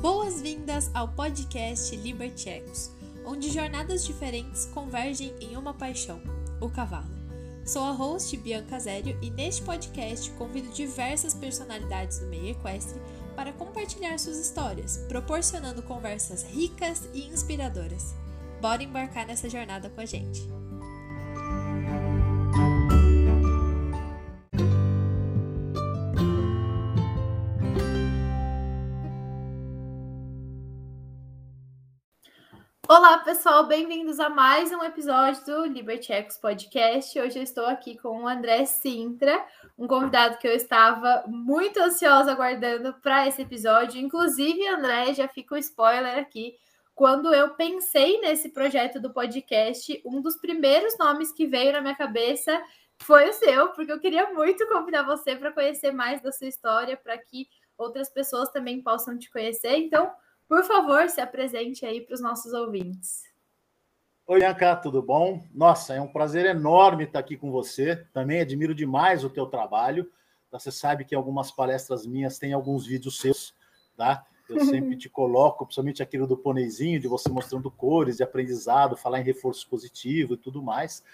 Boas-vindas ao podcast Liberty Ecos, onde jornadas diferentes convergem em uma paixão, o cavalo. Sou a host Bianca Zério e neste podcast convido diversas personalidades do meio equestre para compartilhar suas histórias, proporcionando conversas ricas e inspiradoras. Bora embarcar nessa jornada com a gente! Olá, pessoal, bem-vindos a mais um episódio do Liberty X Podcast. Hoje eu estou aqui com o André Sintra, um convidado que eu estava muito ansiosa aguardando para esse episódio. Inclusive, André, já fica um spoiler aqui. Quando eu pensei nesse projeto do podcast, um dos primeiros nomes que veio na minha cabeça foi o seu, porque eu queria muito convidar você para conhecer mais da sua história, para que outras pessoas também possam te conhecer. Então, por favor, se apresente aí para os nossos ouvintes. Oi, Bianca, tudo bom? Nossa, é um prazer enorme estar aqui com você. Também admiro demais o teu trabalho. Você sabe que algumas palestras minhas têm alguns vídeos seus, tá? Eu sempre te coloco, principalmente aquilo do ponezinho, de você mostrando cores de aprendizado, falar em reforço positivo e tudo mais.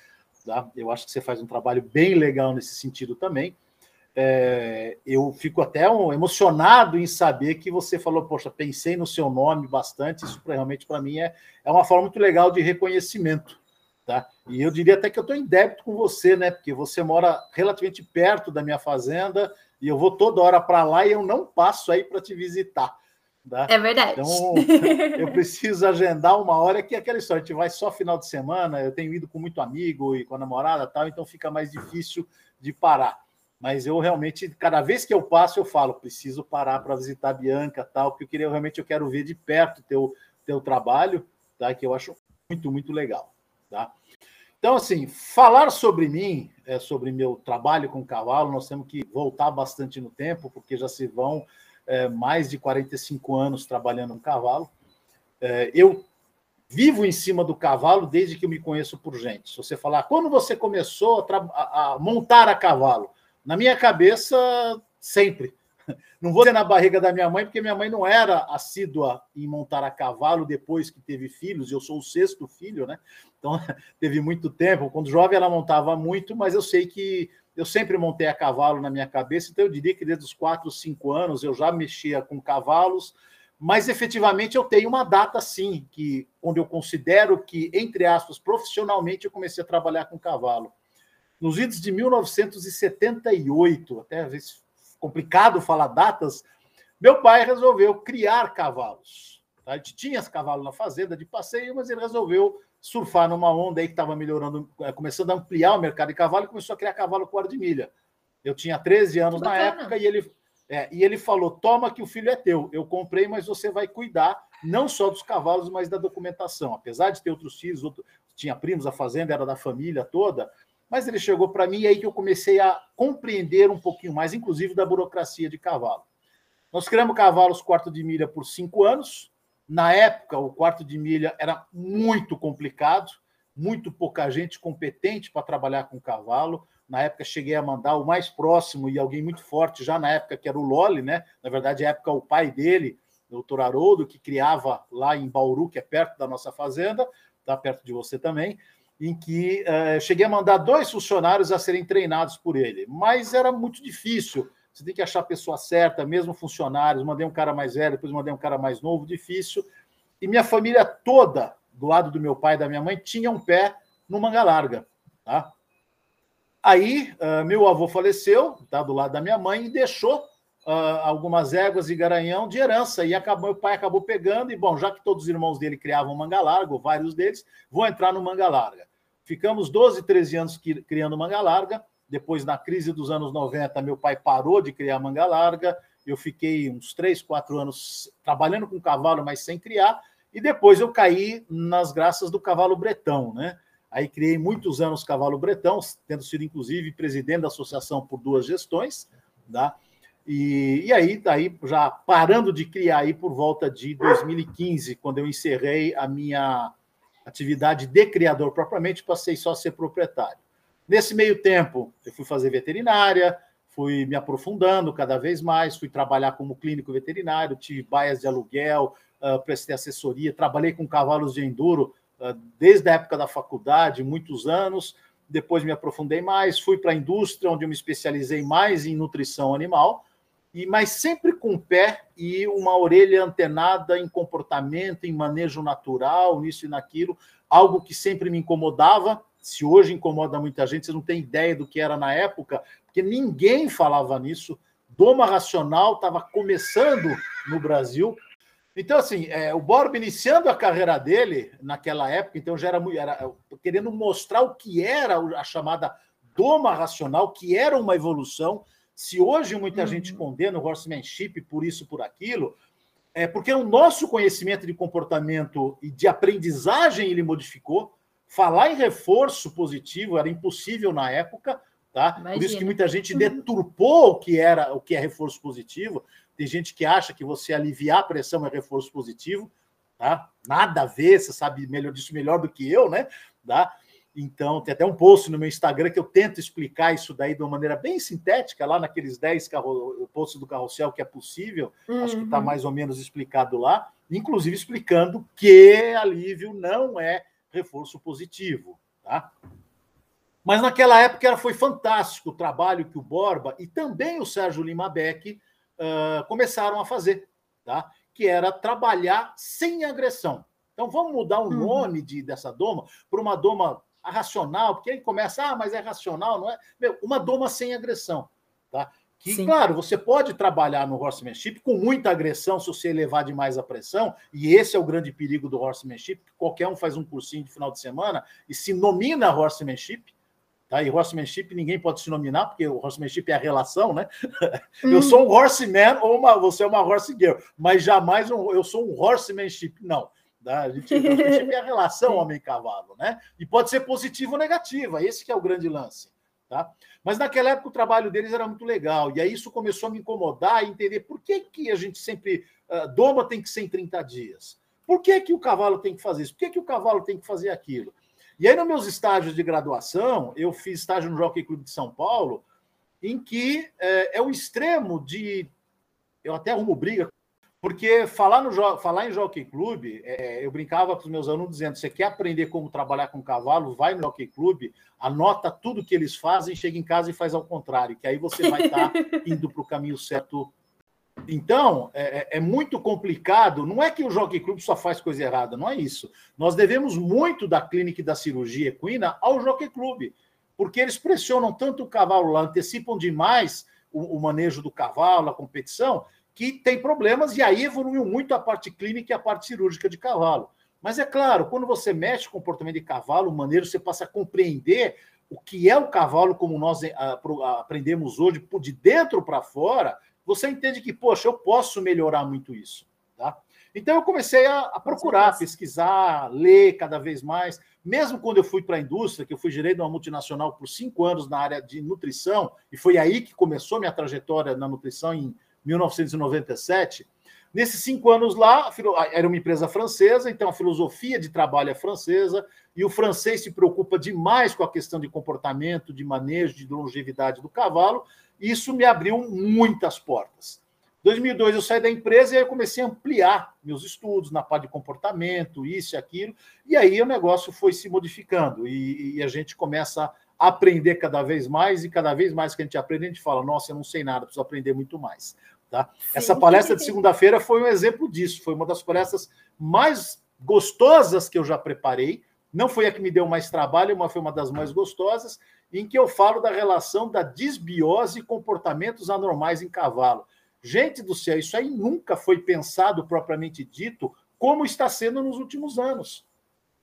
Tá? Eu acho que você faz um trabalho bem legal nesse sentido também é, eu fico até um, emocionado em saber que você falou, poxa, pensei no seu nome bastante, isso realmente para mim é, é uma forma muito legal de reconhecimento. Tá? E eu diria até que eu estou em débito com você, né? Porque você mora relativamente perto da minha fazenda e eu vou toda hora para lá e eu não passo aí para te visitar. Tá? É verdade. Então, eu preciso agendar uma hora que é aquela história, a gente vai só final de semana, eu tenho ido com muito amigo e com a namorada tal, então fica mais difícil de parar mas eu realmente, cada vez que eu passo, eu falo, preciso parar para visitar a Bianca, tal, porque eu queria realmente eu quero ver de perto teu teu trabalho, tá? Que eu acho muito muito legal, tá? Então assim, falar sobre mim, é, sobre meu trabalho com cavalo, nós temos que voltar bastante no tempo, porque já se vão é, mais de 45 anos trabalhando com cavalo. É, eu vivo em cima do cavalo desde que eu me conheço por gente. Se você falar, quando você começou a, a montar a cavalo? Na minha cabeça, sempre. Não vou dizer na barriga da minha mãe, porque minha mãe não era assídua em montar a cavalo depois que teve filhos. Eu sou o sexto filho, né? Então, teve muito tempo. Quando jovem, ela montava muito, mas eu sei que eu sempre montei a cavalo na minha cabeça. Então, eu diria que desde os quatro, cinco anos eu já mexia com cavalos. Mas efetivamente eu tenho uma data, sim, que onde eu considero que, entre aspas, profissionalmente eu comecei a trabalhar com cavalo nos idos de 1978, até às vezes complicado falar datas, meu pai resolveu criar cavalos. Tá? A gente tinha cavalos na fazenda de passeio, mas ele resolveu surfar numa onda aí que estava melhorando, é, começando a ampliar o mercado de cavalo e começou a criar cavalo com de milha. Eu tinha 13 anos na época e ele, é, e ele falou: toma que o filho é teu. Eu comprei, mas você vai cuidar não só dos cavalos, mas da documentação. Apesar de ter outros filhos, outro, tinha primos, a fazenda era da família toda, mas ele chegou para mim e aí que eu comecei a compreender um pouquinho mais, inclusive da burocracia de cavalo. Nós criamos cavalos quarto de milha por cinco anos. Na época, o quarto de milha era muito complicado, muito pouca gente competente para trabalhar com cavalo. Na época, cheguei a mandar o mais próximo e alguém muito forte, já na época, que era o Loli, né? Na verdade, na época, o pai dele, o doutor Haroldo, que criava lá em Bauru, que é perto da nossa fazenda, está perto de você também em que uh, cheguei a mandar dois funcionários a serem treinados por ele, mas era muito difícil. Você tem que achar a pessoa certa, mesmo funcionários. Mandei um cara mais velho, depois mandei um cara mais novo, difícil. E minha família toda, do lado do meu pai e da minha mãe, tinha um pé no manga larga. Tá? Aí, uh, meu avô faleceu, tá, do lado da minha mãe, e deixou uh, algumas éguas e garanhão de herança. E acabou, meu pai acabou pegando, e bom, já que todos os irmãos dele criavam manga larga, ou vários deles, vou entrar no manga larga. Ficamos 12, 13 anos criando manga larga. Depois, na crise dos anos 90, meu pai parou de criar manga larga. Eu fiquei uns 3, 4 anos trabalhando com cavalo, mas sem criar. E depois eu caí nas graças do cavalo bretão, né? Aí criei muitos anos cavalo bretão, tendo sido inclusive presidente da associação por duas gestões, tá? E, e aí, daí já parando de criar aí por volta de 2015, quando eu encerrei a minha atividade de criador propriamente, passei só a ser proprietário. Nesse meio tempo, eu fui fazer veterinária, fui me aprofundando cada vez mais, fui trabalhar como clínico veterinário, tive baias de aluguel, uh, prestei assessoria, trabalhei com cavalos de enduro uh, desde a época da faculdade, muitos anos. Depois me aprofundei mais, fui para a indústria, onde eu me especializei mais em nutrição animal, e mas sempre com o pé e uma orelha antenada em comportamento, em manejo natural, nisso e naquilo, algo que sempre me incomodava. Se hoje incomoda muita gente, vocês não têm ideia do que era na época, porque ninguém falava nisso. Doma racional estava começando no Brasil. Então, assim, é, o Borba iniciando a carreira dele naquela época, então já era, era querendo mostrar o que era a chamada doma racional, que era uma evolução. Se hoje muita uhum. gente condena o horsemanship por isso, por aquilo, é porque o nosso conhecimento de comportamento e de aprendizagem ele modificou. Falar em reforço positivo era impossível na época, Tá? Por isso que muita gente deturpou o que era o que é reforço positivo. Tem gente que acha que você aliviar a pressão é reforço positivo, tá? Nada a ver, você sabe melhor disso melhor do que eu, né? Tá? Então, tem até um post no meu Instagram que eu tento explicar isso daí de uma maneira bem sintética, lá naqueles 10 carro... posts do carrossel que é possível. Uhum. Acho que está mais ou menos explicado lá, inclusive explicando que alívio não é reforço positivo, tá? Mas naquela época foi fantástico o trabalho que o Borba e também o Sérgio Lima Beck uh, começaram a fazer, tá? que era trabalhar sem agressão. Então vamos mudar o uhum. nome de, dessa doma para uma doma racional, porque aí começa, ah, mas é racional, não é? Meu, uma doma sem agressão. Tá? Que, Sim. claro, você pode trabalhar no horsemanship com muita agressão se você elevar demais a pressão, e esse é o grande perigo do horsemanship, que qualquer um faz um cursinho de final de semana e se nomina horsemanship, Tá? E horsemanship ninguém pode se nominar, porque o horsemanship é a relação, né? Hum. Eu sou um horseman ou uma, você é uma horse girl, mas jamais um, eu sou um horsemanship, não. Tá? A gente, é a relação homem-cavalo, né? E pode ser positivo ou negativa, esse que é o grande lance. Tá? Mas naquela época o trabalho deles era muito legal, e aí isso começou a me incomodar e entender por que, que a gente sempre. Uh, doma tem que ser em 30 dias. Por que, que o cavalo tem que fazer isso? Por que, que o cavalo tem que fazer aquilo? E aí, nos meus estágios de graduação, eu fiz estágio no Jockey Clube de São Paulo, em que é, é o extremo de. Eu até arrumo briga, porque falar, no, falar em Jockey Clube, é, eu brincava com os meus alunos dizendo: você quer aprender como trabalhar com cavalo, vai no Jockey Clube, anota tudo que eles fazem, chega em casa e faz ao contrário, que aí você vai estar tá indo para o caminho certo então, é, é, é, muito complicado. Não é que o Jockey Club só faz coisa errada, não é isso. Nós devemos muito da clínica e da cirurgia equina ao Jockey Club, porque eles pressionam tanto o cavalo lá, antecipam demais o, o manejo do cavalo, a competição, que tem problemas, e aí evoluiu muito a parte clínica e a parte cirúrgica de cavalo. Mas é claro, quando você mexe com o comportamento de cavalo, o maneiro, você passa a compreender o que é o cavalo, como nós eh, aprendemos hoje, de dentro para fora, você entende que, poxa, eu posso melhorar muito isso. Tá? Então eu comecei a, a procurar, pesquisar, ler cada vez mais. Mesmo quando eu fui para a indústria, que eu fui gerente de uma multinacional por cinco anos na área de nutrição, e foi aí que começou minha trajetória na nutrição em 1997. Nesses cinco anos lá, era uma empresa francesa, então a filosofia de trabalho é francesa, e o francês se preocupa demais com a questão de comportamento, de manejo, de longevidade do cavalo, isso me abriu muitas portas. Em 2002 eu saí da empresa e aí comecei a ampliar meus estudos na parte de comportamento, isso e aquilo, e aí o negócio foi se modificando e, e a gente começa a aprender cada vez mais e cada vez mais que a gente aprende, a gente fala, nossa, eu não sei nada, preciso aprender muito mais. Tá? Essa palestra de segunda-feira foi um exemplo disso, foi uma das palestras mais gostosas que eu já preparei, não foi a que me deu mais trabalho, mas foi uma das mais gostosas, em que eu falo da relação da disbiose e comportamentos anormais em cavalo. Gente do céu, isso aí nunca foi pensado propriamente dito como está sendo nos últimos anos.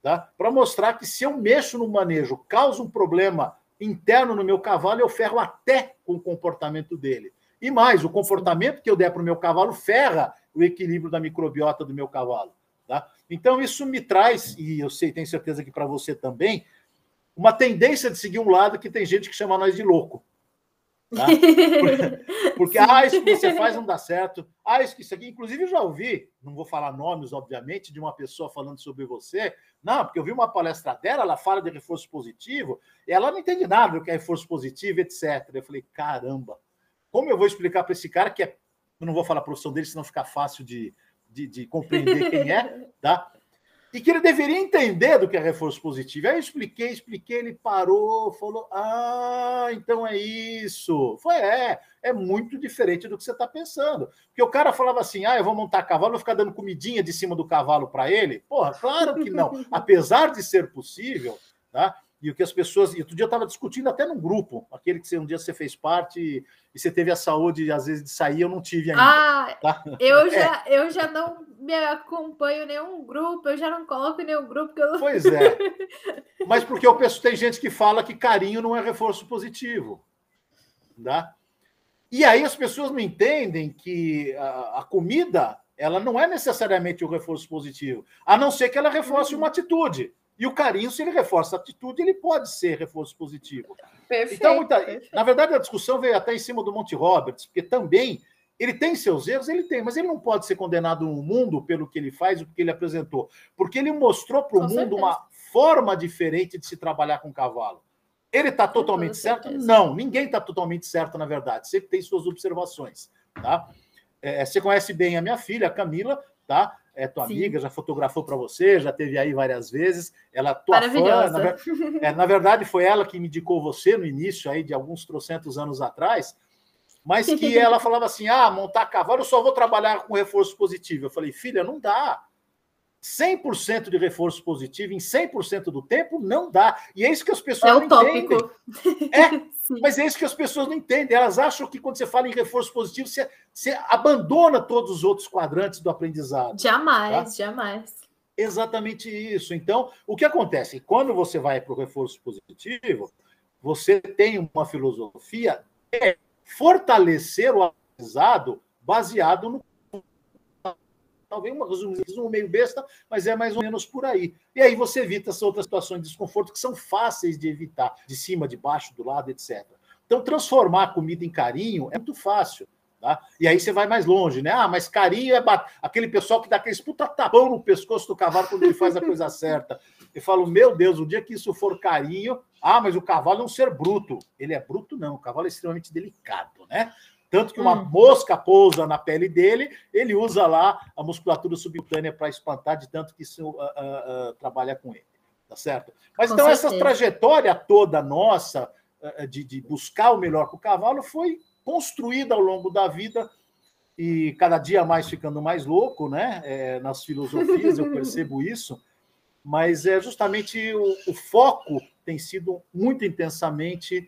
Tá? Para mostrar que se eu mexo no manejo, causa um problema interno no meu cavalo, eu ferro até com o comportamento dele. E mais, o comportamento que eu der para o meu cavalo ferra o equilíbrio da microbiota do meu cavalo. Tá? Então, isso me traz, e eu sei, tenho certeza que para você também, uma tendência de seguir um lado que tem gente que chama nós de louco. Tá? Porque, porque ah, isso que você faz não dá certo. Ah, isso que isso aqui. Inclusive, eu já ouvi, não vou falar nomes, obviamente, de uma pessoa falando sobre você. Não, porque eu vi uma palestra dela, ela fala de reforço positivo, e ela não entende nada do que é reforço positivo, etc. Eu falei, caramba, como eu vou explicar para esse cara que é. Eu não vou falar a profissão dele, senão fica fácil de, de, de compreender quem é, tá? e que ele deveria entender do que é reforço positivo. Aí eu expliquei, expliquei, ele parou, falou: Ah, então é isso. Foi, é, é muito diferente do que você está pensando. Porque o cara falava assim: Ah, eu vou montar cavalo, vou ficar dando comidinha de cima do cavalo para ele. Porra, claro que não. Apesar de ser possível, tá? E o que as pessoas. E outro dia eu estava discutindo até num grupo, aquele que um dia você fez parte e você teve a saúde, às vezes, de sair, eu não tive ainda. Ah, tá? eu, já, é. eu já não me acompanho nenhum grupo, eu já não coloco nenhum grupo. Eu... Pois é. Mas porque eu penso, tem gente que fala que carinho não é reforço positivo. Tá? E aí as pessoas não entendem que a, a comida ela não é necessariamente o um reforço positivo, a não ser que ela reforce uma atitude. E o carinho, se ele reforça a atitude, ele pode ser reforço positivo. Perfeito, então, muita... perfeito. na verdade, a discussão veio até em cima do Monte Roberts, porque também ele tem seus erros, ele tem, mas ele não pode ser condenado no mundo pelo que ele faz, o que ele apresentou, porque ele mostrou para o mundo certeza. uma forma diferente de se trabalhar com cavalo. Ele está totalmente certo? Certeza. Não, ninguém está totalmente certo, na verdade. Sempre tem suas observações, tá? É, você conhece bem a minha filha, a Camila, tá? É tua Sim. amiga, já fotografou para você, já teve aí várias vezes. Ela é tua fã. Na, é, na verdade, foi ela que me indicou você no início aí de alguns trocentos anos atrás mas que ela falava assim: ah, montar cavalo, eu só vou trabalhar com reforço positivo. Eu falei, filha, não dá. 100% de reforço positivo em 100% do tempo não dá. E é isso que as pessoas é não entendem. É, mas é isso que as pessoas não entendem. Elas acham que quando você fala em reforço positivo, você, você abandona todos os outros quadrantes do aprendizado. Jamais, tá? jamais. Exatamente isso. Então, o que acontece? Quando você vai para o reforço positivo, você tem uma filosofia fortalecer o aprendizado baseado no. Talvez um resumo meio besta, mas é mais ou menos por aí. E aí você evita essas outras situações de desconforto que são fáceis de evitar, de cima, de baixo, do lado, etc. Então, transformar a comida em carinho é muito fácil. Tá? E aí você vai mais longe, né? Ah, mas carinho é bat... aquele pessoal que dá aquele puta tapão no pescoço do cavalo quando ele faz a coisa certa. E falo, meu Deus, o dia que isso for carinho, ah, mas o cavalo é um ser bruto. Ele é bruto, não. O cavalo é extremamente delicado, né? Tanto que uma hum. mosca pousa na pele dele, ele usa lá a musculatura subcutânea para espantar, de tanto que isso uh, uh, uh, trabalha com ele. Tá certo? Mas com então, certeza. essa trajetória toda nossa de, de buscar o melhor para o cavalo foi construída ao longo da vida e cada dia mais ficando mais louco, né? É, nas filosofias, eu percebo isso mas é justamente o, o foco tem sido muito intensamente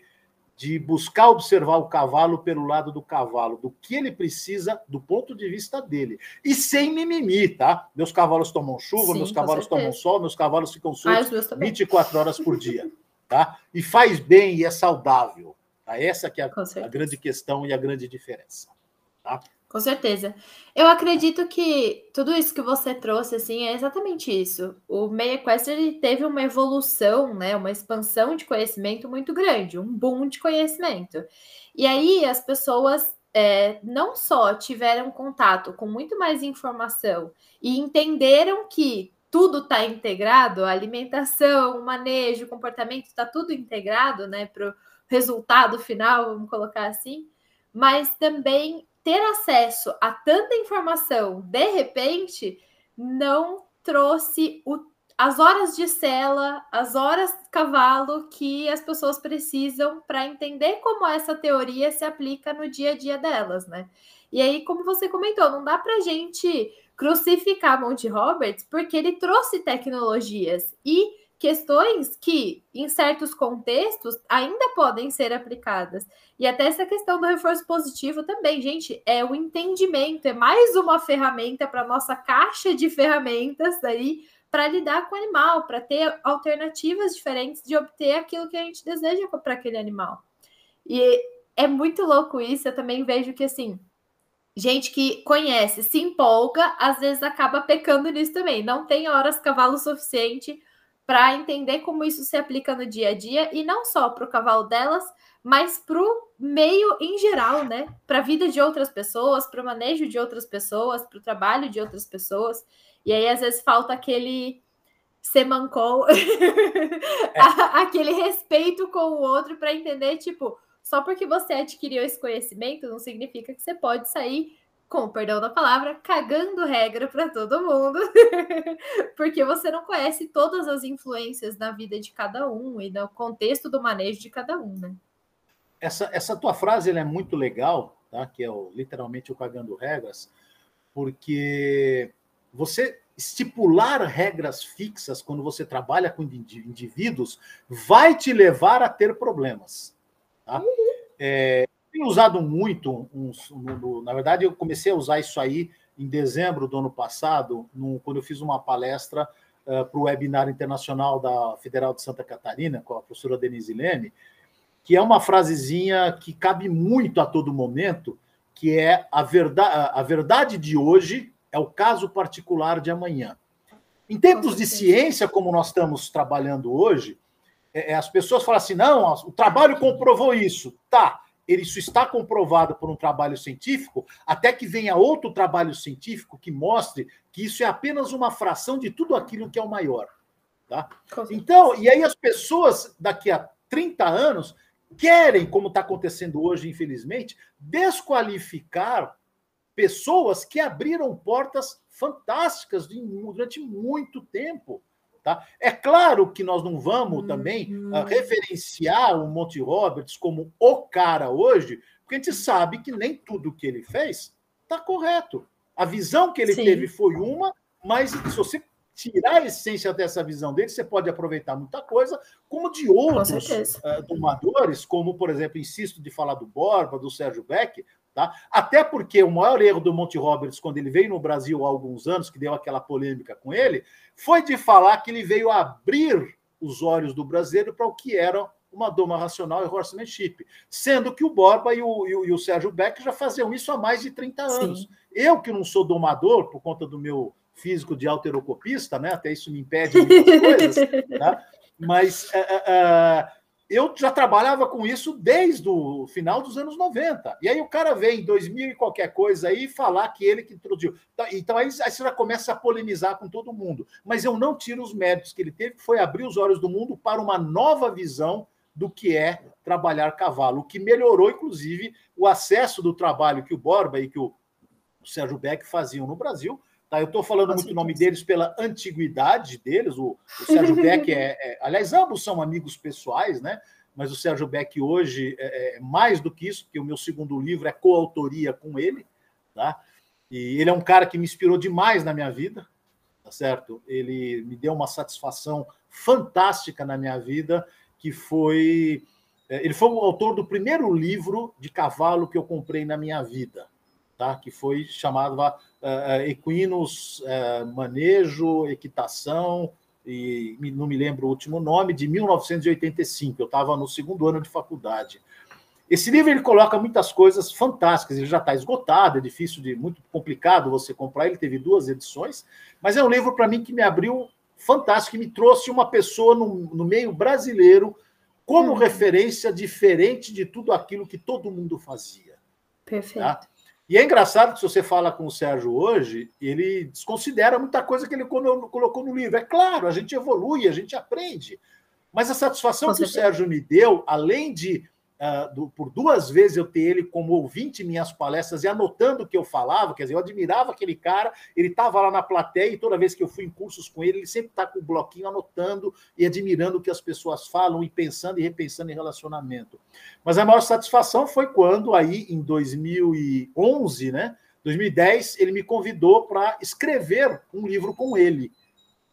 de buscar observar o cavalo pelo lado do cavalo, do que ele precisa do ponto de vista dele. E sem mimimi, tá? Meus cavalos tomam chuva, Sim, meus cavalos tomam sol, meus cavalos ficam ah, soltos ah, 24 horas por dia, tá? E faz bem e é saudável. Tá? Essa que é a, a grande questão e a grande diferença, tá? Com certeza. Eu acredito que tudo isso que você trouxe, assim, é exatamente isso. O meio equestre teve uma evolução, né, uma expansão de conhecimento muito grande, um boom de conhecimento. E aí as pessoas é, não só tiveram contato com muito mais informação e entenderam que tudo está integrado, alimentação, manejo, comportamento, está tudo integrado, né, para o resultado final, vamos colocar assim, mas também ter acesso a tanta informação de repente não trouxe o, as horas de cela, as horas cavalo que as pessoas precisam para entender como essa teoria se aplica no dia a dia delas, né? E aí, como você comentou, não dá para gente crucificar Monte Roberts porque ele trouxe tecnologias e questões que, em certos contextos, ainda podem ser aplicadas. E até essa questão do reforço positivo também, gente, é o entendimento, é mais uma ferramenta para nossa caixa de ferramentas aí para lidar com o animal, para ter alternativas diferentes de obter aquilo que a gente deseja para aquele animal. E é muito louco isso, eu também vejo que assim, gente que conhece, se empolga, às vezes acaba pecando nisso também. Não tem horas cavalo suficiente para entender como isso se aplica no dia a dia e não só para o cavalo delas, mas para o meio em geral, né? Para a vida de outras pessoas, para o manejo de outras pessoas, para o trabalho de outras pessoas. E aí, às vezes, falta aquele semancol, é. aquele respeito com o outro para entender, tipo, só porque você adquiriu esse conhecimento, não significa que você pode sair com perdão da palavra, cagando regra para todo mundo, porque você não conhece todas as influências na vida de cada um e no contexto do manejo de cada um, né? Essa, essa tua frase é muito legal, tá? que é o, literalmente o cagando regras, porque você estipular regras fixas quando você trabalha com indivíduos vai te levar a ter problemas. Tá? Uhum. É, tenho usado muito, uns, no, no, na verdade, eu comecei a usar isso aí em dezembro do ano passado, no, quando eu fiz uma palestra uh, para o webinar internacional da Federal de Santa Catarina, com a professora Denise Leme, que é uma frasezinha que cabe muito a todo momento, que é a verdade, a verdade de hoje é o caso particular de amanhã. Em tempos de ciência, como nós estamos trabalhando hoje, é, é, as pessoas falam assim: não, o trabalho comprovou isso. Tá, isso está comprovado por um trabalho científico, até que venha outro trabalho científico que mostre que isso é apenas uma fração de tudo aquilo que é o maior. Tá? Então, e aí as pessoas, daqui a 30 anos, querem, como está acontecendo hoje, infelizmente, desqualificar pessoas que abriram portas fantásticas durante muito tempo. Tá? É claro que nós não vamos também uh, referenciar o Monte Roberts como o cara hoje, porque a gente sabe que nem tudo que ele fez está correto. A visão que ele Sim. teve foi uma, mas se você tirar a essência dessa visão dele, você pode aproveitar muita coisa, como de outros uh, domadores, como, por exemplo, insisto de falar do Borba, do Sérgio Beck, Tá? Até porque o maior erro do Monte Roberts, quando ele veio no Brasil há alguns anos, que deu aquela polêmica com ele, foi de falar que ele veio abrir os olhos do brasileiro para o que era uma doma racional e horsemanship, sendo que o Borba e o, e o, e o Sérgio Beck já faziam isso há mais de 30 anos. Sim. Eu, que não sou domador, por conta do meu físico de alterocopista, né? até isso me impede muitas coisas, tá? mas. Uh, uh, eu já trabalhava com isso desde o final dos anos 90. E aí o cara vem em 2000 e qualquer coisa aí falar que ele que introduziu. Então, então aí, aí você já começa a polemizar com todo mundo. Mas eu não tiro os méritos que ele teve, que foi abrir os olhos do mundo para uma nova visão do que é trabalhar cavalo, o que melhorou, inclusive, o acesso do trabalho que o Borba e que o Sérgio Beck faziam no Brasil, Tá? Eu estou falando muito o nome deles pela antiguidade deles. O, o Sérgio Beck é, é, Aliás, ambos são amigos pessoais, né? Mas o Sérgio Beck hoje é, é mais do que isso, porque o meu segundo livro é coautoria com ele, tá? E ele é um cara que me inspirou demais na minha vida, tá certo? Ele me deu uma satisfação fantástica na minha vida, que foi. É, ele foi o autor do primeiro livro de cavalo que eu comprei na minha vida, tá? Que foi chamado uh, equinos, uh, manejo, equitação, e não me lembro o último nome, de 1985. Eu estava no segundo ano de faculdade. Esse livro ele coloca muitas coisas fantásticas. Ele já está esgotado, é difícil de muito complicado você comprar. Ele teve duas edições, mas é um livro para mim que me abriu fantástico, que me trouxe uma pessoa no, no meio brasileiro como uhum. referência diferente de tudo aquilo que todo mundo fazia. Perfeito. Tá? E é engraçado que se você fala com o Sérgio hoje, ele desconsidera muita coisa que ele colocou no livro. É claro, a gente evolui, a gente aprende. Mas a satisfação que o Sérgio me deu, além de uh, do, por duas vezes eu ter ele como ouvinte em minhas palestras e anotando o que eu falava, quer dizer, eu admirava aquele cara, ele estava lá na plateia e toda vez que eu fui em cursos com ele, ele sempre está com o bloquinho anotando e admirando o que as pessoas falam e pensando e repensando em relacionamento. Mas a maior satisfação foi quando, aí em 2011, né? 2010, ele me convidou para escrever um livro com ele,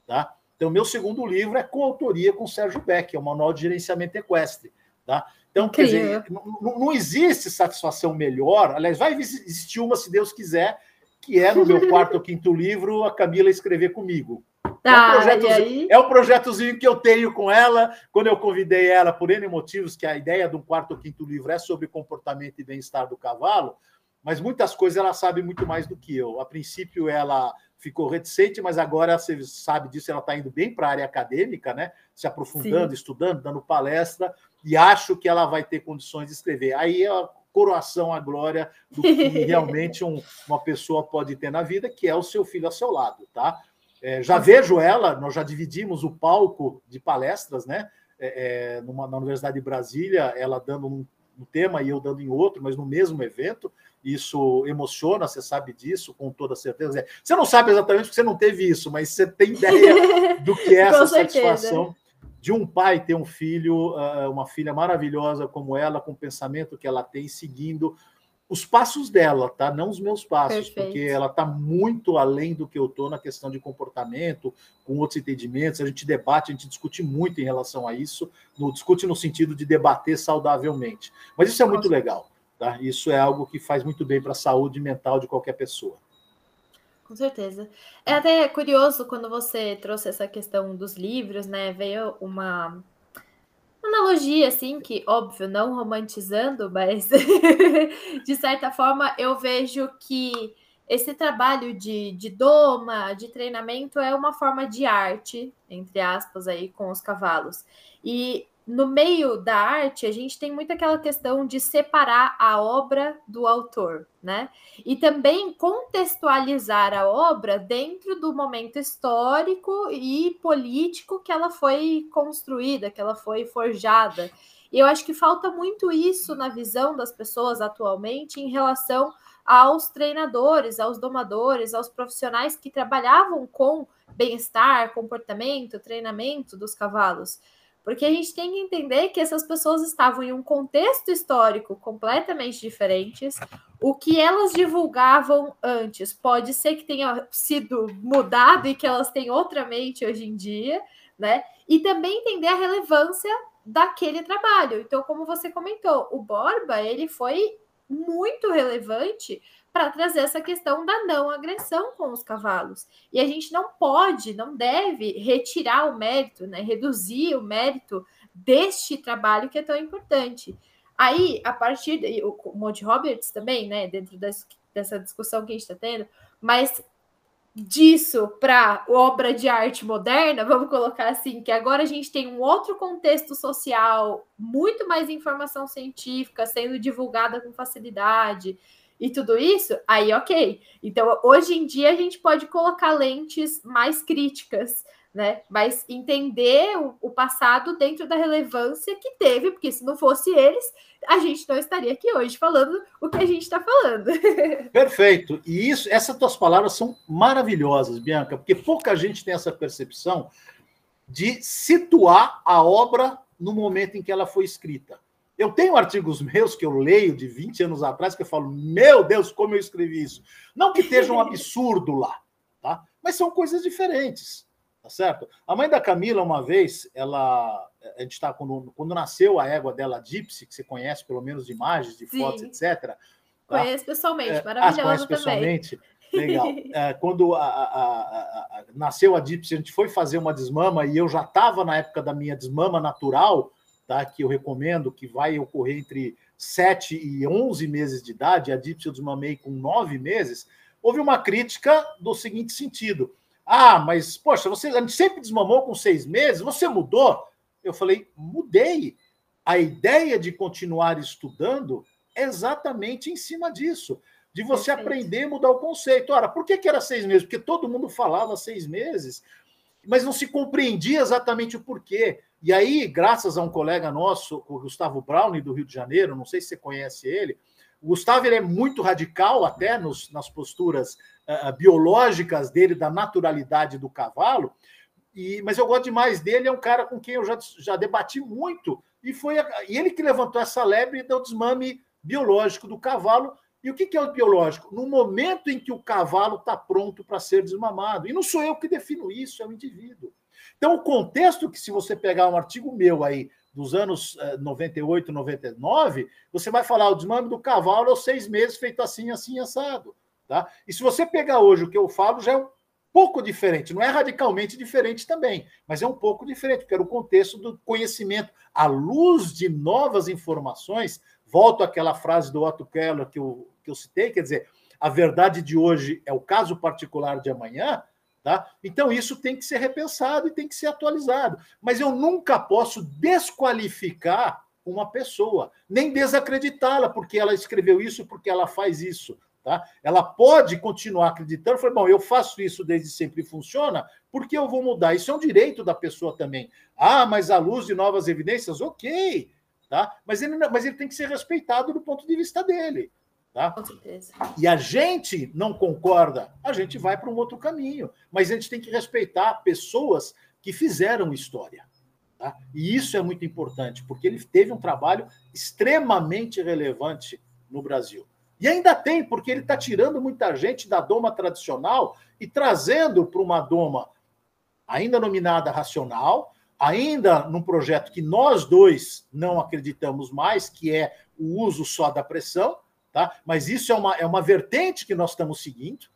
tá? Então, meu segundo livro é coautoria com Sérgio Beck, é o Manual de Gerenciamento Equestre. Tá? Então, quer dizer, não, não, existe satisfação melhor. Aliás, vai existir uma, se Deus quiser, que é no meu quarto ou quinto livro, a Camila escrever comigo. Tá, é, um é o projetozinho que eu tenho com ela, quando eu convidei ela, por N motivos, que a ideia do quarto ou quinto livro é sobre comportamento e bem-estar do cavalo, mas muitas coisas ela sabe muito mais do que eu. A princípio, ela ficou reticente, mas agora você sabe disso, ela está indo bem para a área acadêmica, né? Se aprofundando, Sim. estudando, dando palestra, e acho que ela vai ter condições de escrever. Aí é a coroação, a glória do que realmente um, uma pessoa pode ter na vida, que é o seu filho ao seu lado, tá? É, já vejo ela, nós já dividimos o palco de palestras, né? É, é numa, na Universidade de Brasília, ela dando um, um tema e eu dando em outro, mas no mesmo evento. Isso emociona, você sabe disso com toda certeza. Você não sabe exatamente porque você não teve isso, mas você tem ideia do que é essa satisfação de um pai ter um filho, ah, uma filha maravilhosa como ela, com o pensamento que ela tem, seguindo os passos dela, tá? Não os meus passos, Perfeito. porque ela está muito além do que eu estou na questão de comportamento, com outros entendimentos. A gente debate, a gente discute muito em relação a isso, no, discute no sentido de debater saudavelmente. Mas isso é muito legal, tá? Isso é algo que faz muito bem para a saúde mental de qualquer pessoa. Com certeza. É até curioso quando você trouxe essa questão dos livros, né? Veio uma analogia, assim, que, óbvio, não romantizando, mas de certa forma eu vejo que esse trabalho de, de doma, de treinamento, é uma forma de arte, entre aspas, aí, com os cavalos. E no meio da arte, a gente tem muito aquela questão de separar a obra do autor, né? E também contextualizar a obra dentro do momento histórico e político que ela foi construída, que ela foi forjada. E eu acho que falta muito isso na visão das pessoas atualmente em relação aos treinadores, aos domadores, aos profissionais que trabalhavam com bem-estar, comportamento, treinamento dos cavalos. Porque a gente tem que entender que essas pessoas estavam em um contexto histórico completamente diferente. O que elas divulgavam antes pode ser que tenha sido mudado e que elas têm outra mente hoje em dia, né? E também entender a relevância daquele trabalho. Então, como você comentou, o Borba, ele foi muito relevante para trazer essa questão da não agressão com os cavalos. E a gente não pode, não deve retirar o mérito, né, reduzir o mérito deste trabalho que é tão importante. Aí, a partir de, o Monte Roberts também, né, dentro das, dessa discussão que a gente está tendo, mas disso para obra de arte moderna, vamos colocar assim, que agora a gente tem um outro contexto social, muito mais informação científica sendo divulgada com facilidade, e tudo isso, aí ok. Então, hoje em dia, a gente pode colocar lentes mais críticas, né? Mas entender o, o, passado dentro da relevância que teve, porque se não fosse eles, a gente não estaria aqui hoje falando o que a gente está falando. Perfeito. E isso, essas tuas palavras são maravilhosas, Bianca, porque pouca gente tem essa percepção de situar a obra no momento em que ela foi escrita. Eu tenho artigos meus que eu leio de 20 anos atrás que eu falo, meu Deus, como eu escrevi isso. Não que esteja um absurdo lá, tá? Mas são coisas diferentes, tá certo? A mãe da Camila, uma vez, ela. A gente está quando, quando nasceu a égua dela, a Gypsy, que você conhece pelo menos de imagens, de fotos, Sim. etc. Tá? Conheço pessoalmente, é, maravilhosa ah, conhece pessoalmente. Legal. É, quando a, a, a, nasceu a Gypsy, a gente foi fazer uma desmama e eu já estava na época da minha desmama natural tá? que eu recomendo, que vai ocorrer entre 7 e 11 meses de idade, a Dipsy eu desmamei com 9 meses, houve uma crítica do seguinte sentido. Ah, mas, poxa, você a gente sempre desmamou com seis meses, você mudou? Eu falei, mudei. A ideia de continuar estudando é exatamente em cima disso, de você Perfeito. aprender a mudar o conceito. Ora, por que, que era seis meses? Porque todo mundo falava seis meses, mas não se compreendia exatamente o porquê. E aí, graças a um colega nosso, o Gustavo Brown, do Rio de Janeiro, não sei se você conhece ele, o Gustavo ele é muito radical até nos, nas posturas uh, biológicas dele, da naturalidade do cavalo, e, mas eu gosto demais dele, é um cara com quem eu já, já debati muito, e foi a, e ele que levantou essa lebre do desmame biológico do cavalo. E o que, que é o biológico? No momento em que o cavalo está pronto para ser desmamado. E não sou eu que defino isso, é o indivíduo. Então, o contexto que, se você pegar um artigo meu aí dos anos 98, eh, 99, você vai falar o desmame do cavalo aos seis meses, feito assim, assim, assado. Tá? E se você pegar hoje o que eu falo, já é um pouco diferente. Não é radicalmente diferente também, mas é um pouco diferente, porque era o contexto do conhecimento. À luz de novas informações, volto àquela frase do Otto Keller que eu, que eu citei, quer dizer, a verdade de hoje é o caso particular de amanhã, Tá? Então, isso tem que ser repensado e tem que ser atualizado. Mas eu nunca posso desqualificar uma pessoa, nem desacreditá-la, porque ela escreveu isso, porque ela faz isso. Tá? Ela pode continuar acreditando, falei, bom, eu faço isso desde sempre e funciona, porque eu vou mudar? Isso é um direito da pessoa também. Ah, mas à luz de novas evidências, ok. tá? Mas ele, mas ele tem que ser respeitado do ponto de vista dele. Tá? Com certeza. E a gente não concorda, a gente vai para um outro caminho. Mas a gente tem que respeitar pessoas que fizeram história. Tá? E isso é muito importante, porque ele teve um trabalho extremamente relevante no Brasil. E ainda tem, porque ele está tirando muita gente da doma tradicional e trazendo para uma doma ainda nominada racional, ainda num projeto que nós dois não acreditamos mais, que é o uso só da pressão, tá? Mas isso é uma, é uma vertente que nós estamos seguindo,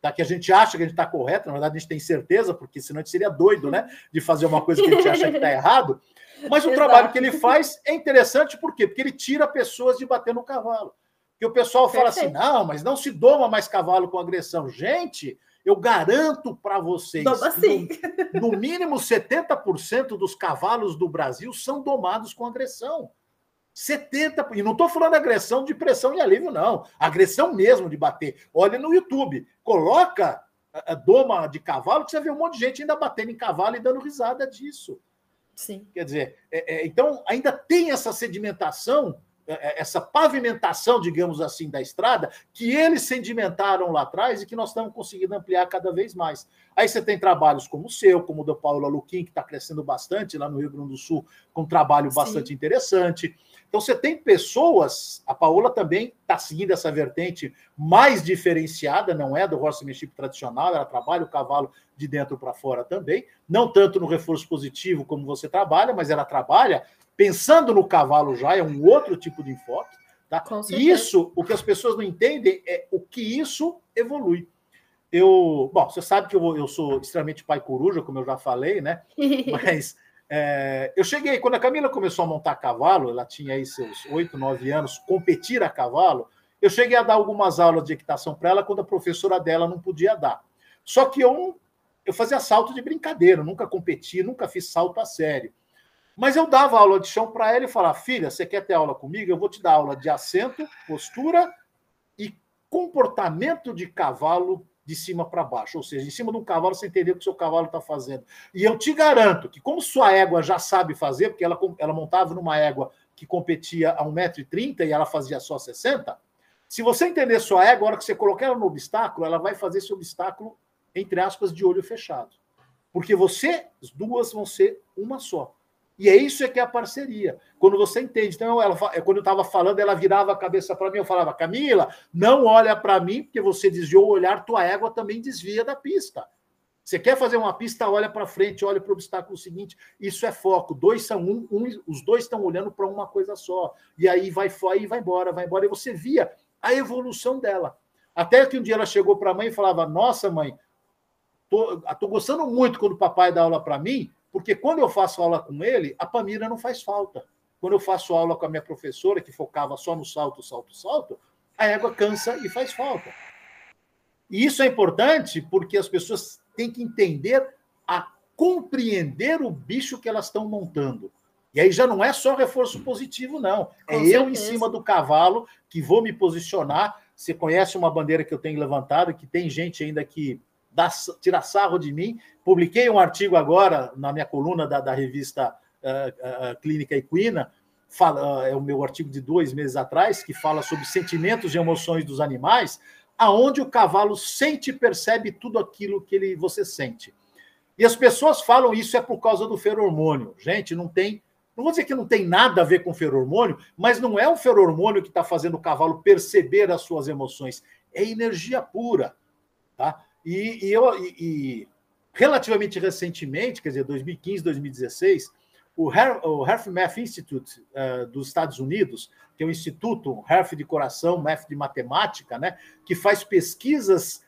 tá? Que a gente acha que a gente está correto, na verdade a gente tem certeza, porque senão a gente seria doido, né? De fazer uma coisa que a gente acha que está errado. Mas o Exato. trabalho que ele faz é interessante, por quê? Porque ele tira pessoas de bater no cavalo. Que o pessoal fala assim: não, mas não se doma mais cavalo com agressão. Gente, eu garanto para vocês, assim. no, no mínimo 70% dos cavalos do Brasil são domados com agressão. 70%. E não estou falando agressão de pressão e alívio, não. Agressão mesmo de bater. Olha no YouTube. Coloca a doma de cavalo, que você vê um monte de gente ainda batendo em cavalo e dando risada disso. Sim. Quer dizer, é, é, então ainda tem essa sedimentação, é, é, essa pavimentação, digamos assim, da estrada, que eles sedimentaram lá atrás e que nós estamos conseguindo ampliar cada vez mais. Aí você tem trabalhos como o seu, como o do Paulo Aluquim, que está crescendo bastante lá no Rio Grande do Sul, com um trabalho Sim. bastante interessante. Então você tem pessoas, a Paola também está seguindo essa vertente mais diferenciada, não é do horsemanship tradicional, ela trabalha o cavalo de dentro para fora também, não tanto no reforço positivo como você trabalha, mas ela trabalha pensando no cavalo já, é um outro tipo de enfoque. Tá? E isso, o que as pessoas não entendem é o que isso evolui. Eu, bom, você sabe que eu, eu sou extremamente pai coruja, como eu já falei, né? Mas é, eu cheguei, quando a Camila começou a montar cavalo, ela tinha aí seus oito, nove anos, competir a cavalo, eu cheguei a dar algumas aulas de equitação para ela quando a professora dela não podia dar. Só que eu, eu fazia salto de brincadeira, nunca competi, nunca fiz salto a sério. Mas eu dava aula de chão para ela e falava: filha, você quer ter aula comigo? Eu vou te dar aula de assento, postura e comportamento de cavalo de cima para baixo, ou seja, em cima de um cavalo você entender o que o seu cavalo está fazendo. E eu te garanto que, como sua égua já sabe fazer, porque ela, ela montava numa égua que competia a 1,30m e ela fazia só 60, se você entender sua égua, a hora que você colocar ela no obstáculo, ela vai fazer esse obstáculo, entre aspas, de olho fechado. Porque você, as duas vão ser uma só. E é isso é que é a parceria. Quando você entende. Então, ela, quando eu estava falando, ela virava a cabeça para mim, eu falava, Camila, não olha para mim, porque você desviou o olhar, tua égua também desvia da pista. Você quer fazer uma pista, olha para frente, olha para o obstáculo seguinte. Isso é foco. Dois são um, um os dois estão olhando para uma coisa só. E aí vai aí vai embora, vai embora. E você via a evolução dela. Até que um dia ela chegou para a mãe e falava: Nossa, mãe, tô, tô gostando muito quando o papai dá aula para mim, porque quando eu faço aula com ele, a Pamira não faz falta. Quando eu faço aula com a minha professora, que focava só no salto, salto, salto, a égua cansa e faz falta. E isso é importante porque as pessoas têm que entender a compreender o bicho que elas estão montando. E aí já não é só reforço positivo, não. É com eu certeza. em cima do cavalo que vou me posicionar. Você conhece uma bandeira que eu tenho levantado, que tem gente ainda que dá, tira sarro de mim. Publiquei um artigo agora na minha coluna da, da revista uh, uh, Clínica Equina, fala, uh, é o meu artigo de dois meses atrás, que fala sobre sentimentos e emoções dos animais, aonde o cavalo sente e percebe tudo aquilo que ele, você sente. E as pessoas falam isso é por causa do feromônio. Gente, não tem. Não vou dizer que não tem nada a ver com feromônio, mas não é o feromônio que está fazendo o cavalo perceber as suas emoções. É energia pura. Tá? E, e eu, e, e, relativamente recentemente, quer dizer, 2015, 2016, o, Her, o Health Math Institute uh, dos Estados Unidos, que é um instituto, Health de coração, Math de matemática, né, que faz pesquisas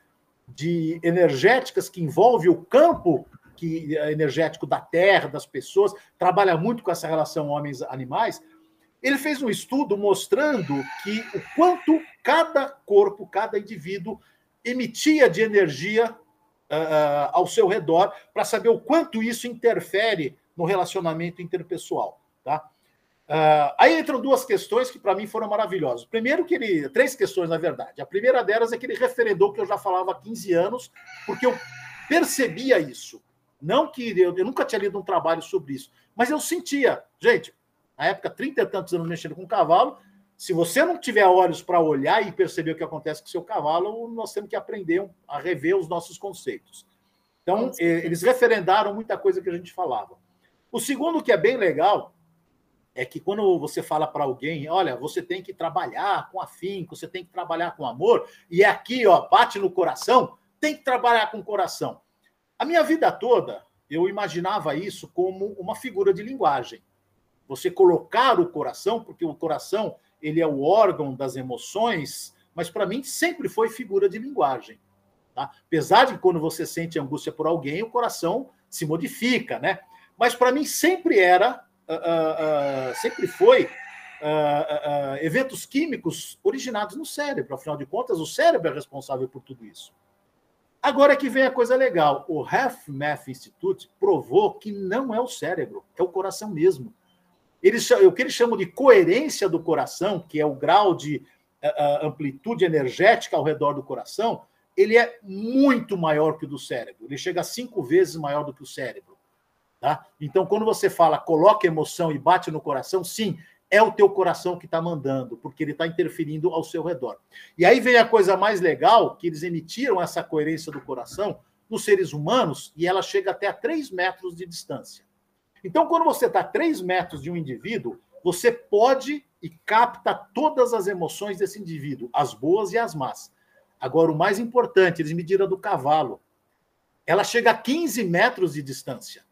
de energéticas que envolve o campo que, eh, energético da Terra, das pessoas, trabalha muito com essa relação homens-animais. Ele fez um estudo mostrando que o quanto cada corpo, cada indivíduo emitia de energia uh, ao seu redor para saber o quanto isso interfere no relacionamento interpessoal. Tá? Uh, aí entram duas questões que para mim foram maravilhosas. Primeiro que ele, três questões na verdade. A primeira delas é que ele referendou que eu já falava há 15 anos, porque eu percebia isso. Não que eu, eu nunca tinha lido um trabalho sobre isso, mas eu sentia, gente, Na época, 30 e tantos anos mexendo com cavalo. Se você não tiver olhos para olhar e perceber o que acontece com o seu cavalo, nós temos que aprender a rever os nossos conceitos. Então, eles referendaram muita coisa que a gente falava. O segundo, que é bem legal, é que quando você fala para alguém, olha, você tem que trabalhar com afinco, você tem que trabalhar com amor, e é aqui, ó, bate no coração, tem que trabalhar com coração. A minha vida toda, eu imaginava isso como uma figura de linguagem. Você colocar o coração, porque o coração ele é o órgão das emoções, mas para mim sempre foi figura de linguagem. Tá? Apesar de quando você sente angústia por alguém, o coração se modifica, né? Mas para mim sempre era, uh, uh, uh, sempre foi eventos químicos originados no cérebro. Afinal de contas, o cérebro é responsável por tudo isso. Agora que vem a coisa legal. O Half Math Institute provou que não é o cérebro, é o coração mesmo. Eles, o que eles chamam de coerência do coração, que é o grau de amplitude energética ao redor do coração, ele é muito maior que o do cérebro. Ele chega a cinco vezes maior do que o cérebro. Tá? Então, quando você fala coloca emoção e bate no coração, sim, é o teu coração que está mandando, porque ele está interferindo ao seu redor. E aí vem a coisa mais legal, que eles emitiram essa coerência do coração nos seres humanos, e ela chega até a 3 metros de distância. Então, quando você está a 3 metros de um indivíduo, você pode e capta todas as emoções desse indivíduo, as boas e as más. Agora, o mais importante, eles mediram do cavalo. Ela chega a 15 metros de distância.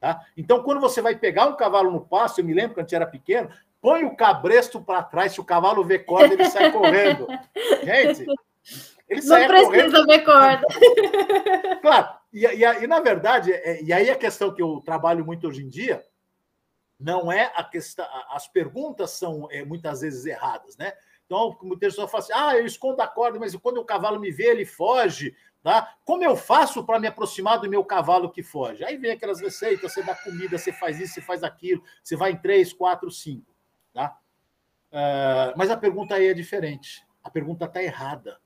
Tá? Então, quando você vai pegar um cavalo no pasto, eu me lembro quando a gente era pequeno, põe o cabresto para trás, se o cavalo vê corda, ele sai correndo. Gente, ele sai correndo. Não precisa ver corda. Claro, e, e, e, na verdade, é, e aí a questão que eu trabalho muito hoje em dia, não é a questão, as perguntas são é, muitas vezes erradas, né? Então, muita pessoa fala assim: ah, eu escondo a corda, mas quando o cavalo me vê, ele foge. Tá? Como eu faço para me aproximar do meu cavalo que foge? Aí vem aquelas receitas: você dá comida, você faz isso, você faz aquilo, você vai em três, quatro, cinco. Tá? Uh, mas a pergunta aí é diferente. A pergunta está errada.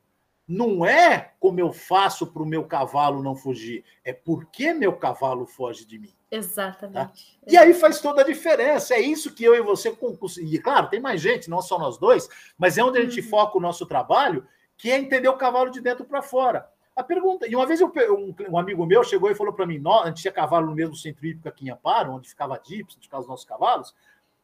Não é como eu faço para o meu cavalo não fugir, é por que meu cavalo foge de mim. Exatamente. Tá? E aí faz toda a diferença. É isso que eu e você E claro, tem mais gente, não só nós dois, mas é onde a gente uhum. foca o nosso trabalho, que é entender o cavalo de dentro para fora. A pergunta, e uma vez eu, um, um, amigo meu chegou e falou para mim: a gente tinha cavalo no mesmo centro hípico aqui em Amparo, onde ficava Dips, onde ficavam os nossos cavalos,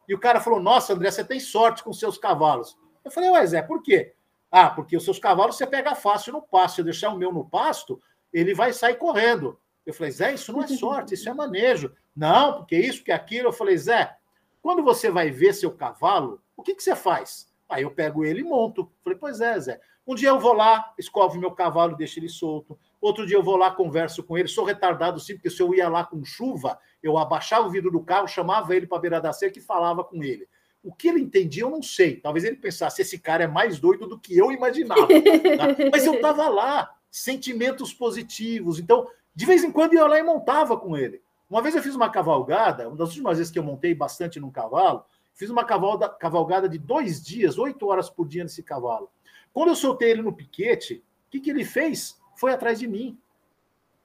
e o cara falou: Nossa, André, você tem sorte com seus cavalos. Eu falei: Ué, Zé, por quê? Ah, porque os seus cavalos você pega fácil no pasto. Se eu deixar o meu no pasto, ele vai sair correndo. Eu falei, Zé, isso não é sorte, isso é manejo. Não, porque isso, que aquilo. Eu falei, Zé, quando você vai ver seu cavalo, o que, que você faz? Aí eu pego ele e monto. Eu falei, pois é, Zé. Um dia eu vou lá, escovo meu cavalo, deixo ele solto. Outro dia eu vou lá, converso com ele. Sou retardado sim, porque se eu ia lá com chuva, eu abaixava o vidro do carro, chamava ele para a beira da cerca e falava com ele. O que ele entendia, eu não sei. Talvez ele pensasse, esse cara é mais doido do que eu imaginava. Tá? Mas eu estava lá, sentimentos positivos. Então, de vez em quando eu ia lá e montava com ele. Uma vez eu fiz uma cavalgada, uma das últimas vezes que eu montei bastante num cavalo, fiz uma cavalgada de dois dias, oito horas por dia nesse cavalo. Quando eu soltei ele no piquete, o que, que ele fez? Foi atrás de mim.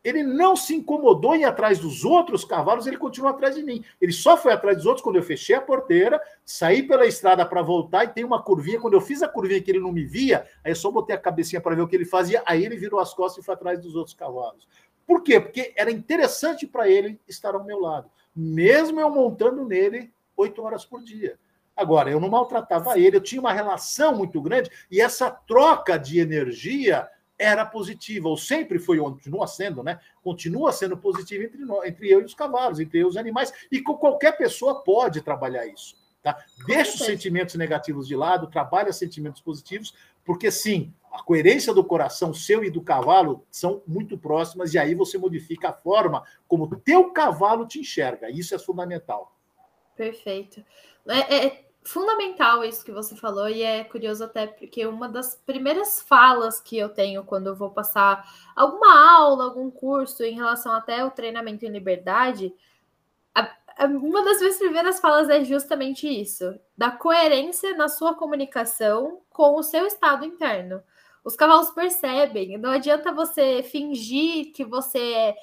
Ele não se incomodou em ir atrás dos outros cavalos, ele continuou atrás de mim. Ele só foi atrás dos outros quando eu fechei a porteira, saí pela estrada para voltar e tem uma curvinha. Quando eu fiz a curvinha que ele não me via, aí eu só botei a cabecinha para ver o que ele fazia, aí ele virou as costas e foi atrás dos outros cavalos. Por quê? Porque era interessante para ele estar ao meu lado, mesmo eu montando nele oito horas por dia. Agora, eu não maltratava ele, eu tinha uma relação muito grande e essa troca de energia era positiva, ou sempre foi, continua sendo, né? Continua sendo positiva entre, nós, entre eu e os cavalos, entre eu e os animais, e com qualquer pessoa pode trabalhar isso. Tá? Deixa os sentimentos negativos de lado, trabalha sentimentos positivos, porque sim, a coerência do coração seu e do cavalo são muito próximas, e aí você modifica a forma como o teu cavalo te enxerga. Isso é fundamental. Perfeito. É, é, fundamental isso que você falou, e é curioso até porque uma das primeiras falas que eu tenho quando eu vou passar alguma aula, algum curso em relação até o treinamento em liberdade, a, a, uma das minhas primeiras falas é justamente isso, da coerência na sua comunicação com o seu estado interno. Os cavalos percebem. Não adianta você fingir que você é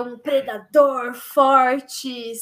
um predador forte,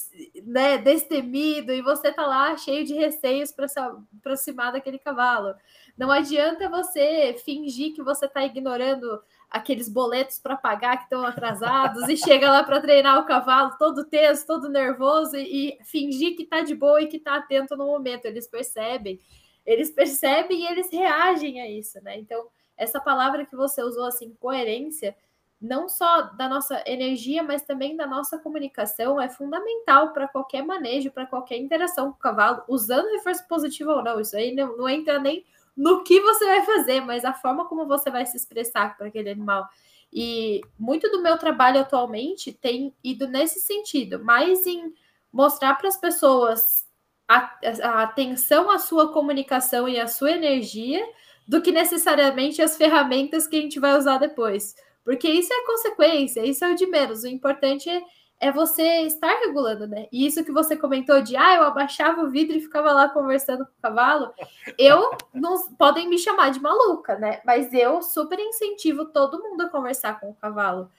né, destemido, e você tá lá cheio de receios para se aproximar daquele cavalo. Não adianta você fingir que você está ignorando aqueles boletos para pagar que estão atrasados e chega lá para treinar o cavalo todo tenso, todo nervoso e, e fingir que está de boa e que está atento no momento. Eles percebem, eles percebem e eles reagem a isso, né? Então, essa palavra que você usou assim, coerência, não só da nossa energia, mas também da nossa comunicação, é fundamental para qualquer manejo, para qualquer interação com o cavalo, usando reforço positivo ou não. Isso aí não, não entra nem no que você vai fazer, mas a forma como você vai se expressar para aquele animal. E muito do meu trabalho atualmente tem ido nesse sentido, mais em mostrar para as pessoas a, a atenção à sua comunicação e à sua energia, do que necessariamente as ferramentas que a gente vai usar depois. Porque isso é consequência, isso é o de menos. O importante é é você estar regulando, né? E isso que você comentou de, ah, eu abaixava o vidro e ficava lá conversando com o cavalo, eu não podem me chamar de maluca, né? Mas eu super incentivo todo mundo a conversar com o cavalo.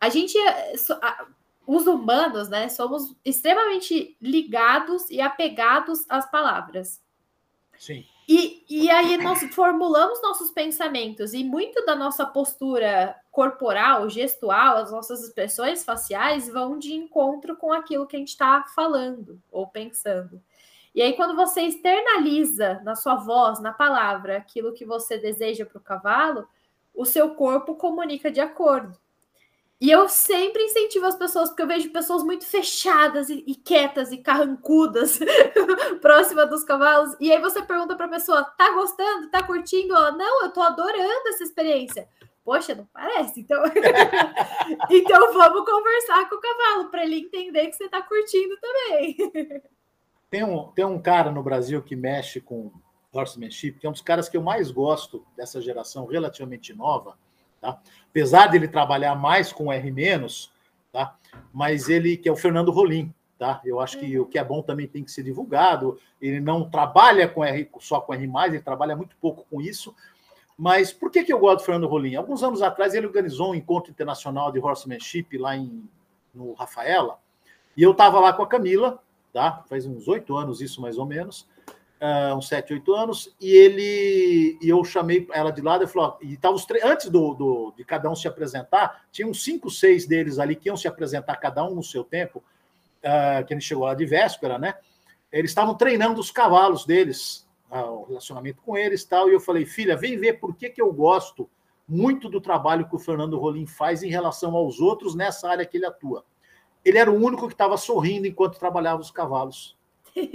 A gente, os humanos, né, somos extremamente ligados e apegados às palavras. Sim. E, e aí nós formulamos nossos pensamentos e muito da nossa postura corporal, gestual, as nossas expressões faciais vão de encontro com aquilo que a gente está falando ou pensando. E aí, quando você externaliza na sua voz, na palavra, aquilo que você deseja para o cavalo, o seu corpo comunica de acordo. E eu sempre incentivo as pessoas, porque eu vejo pessoas muito fechadas e, e quietas e carrancudas próxima dos cavalos. E aí você pergunta para a pessoa: tá gostando? Tá curtindo? Ela, não, eu tô adorando essa experiência. Poxa, não parece. Então, então vamos conversar com o cavalo para ele entender que você está curtindo também. tem, um, tem um cara no Brasil que mexe com horsemanship, que é um dos caras que eu mais gosto dessa geração relativamente nova Tá? Apesar dele trabalhar mais com R-, tá? mas ele, que é o Fernando Rolim, tá? Eu acho que o que é bom também tem que ser divulgado. Ele não trabalha com R, só com R+, ele trabalha muito pouco com isso. Mas por que, que eu gosto do Fernando Rolim? Alguns anos atrás ele organizou um encontro internacional de horsemanship lá em, no Rafaela, e eu estava lá com a Camila, tá? Faz uns oito anos isso mais ou menos uh, uns 7, 8 anos, e ele e eu chamei ela de lado e falou: e tava os antes do, do, de cada um se apresentar, tinham cinco, seis deles ali que iam se apresentar, cada um no seu tempo, uh, que gente chegou lá de véspera, né? Eles estavam treinando os cavalos deles, uh, o relacionamento com eles tal, e eu falei, filha, vem ver por que, que eu gosto muito do trabalho que o Fernando Rolim faz em relação aos outros nessa área que ele atua. Ele era o único que estava sorrindo enquanto trabalhava os cavalos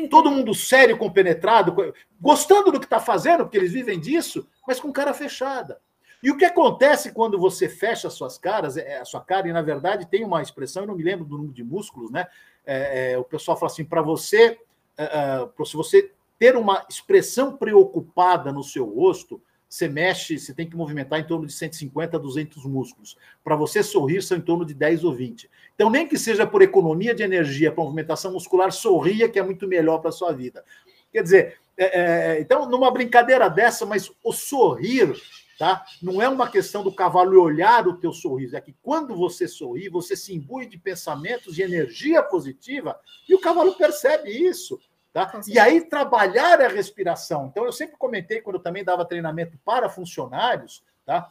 todo mundo sério, compenetrado, gostando do que está fazendo, porque eles vivem disso, mas com cara fechada. E o que acontece quando você fecha as suas caras, é, a sua cara, e na verdade tem uma expressão, eu não me lembro do número de músculos, né? É, é, o pessoal fala assim: para você, é, é você ter uma expressão preocupada no seu rosto, você mexe, você tem que movimentar em torno de 150 a 200 músculos. Para você sorrir, são em torno de 10 ou 20. Então, nem que seja por economia de energia, para movimentação muscular, sorria, que é muito melhor para a sua vida. Quer dizer, é, é, então, numa brincadeira dessa, mas o sorrir tá? Não é uma questão do cavalo olhar o teu sorriso, é que quando você sorri, você se imbui de pensamentos de energia positiva e o cavalo percebe isso. Tá? E aí trabalhar a respiração. Então, eu sempre comentei, quando eu também dava treinamento para funcionários, tá?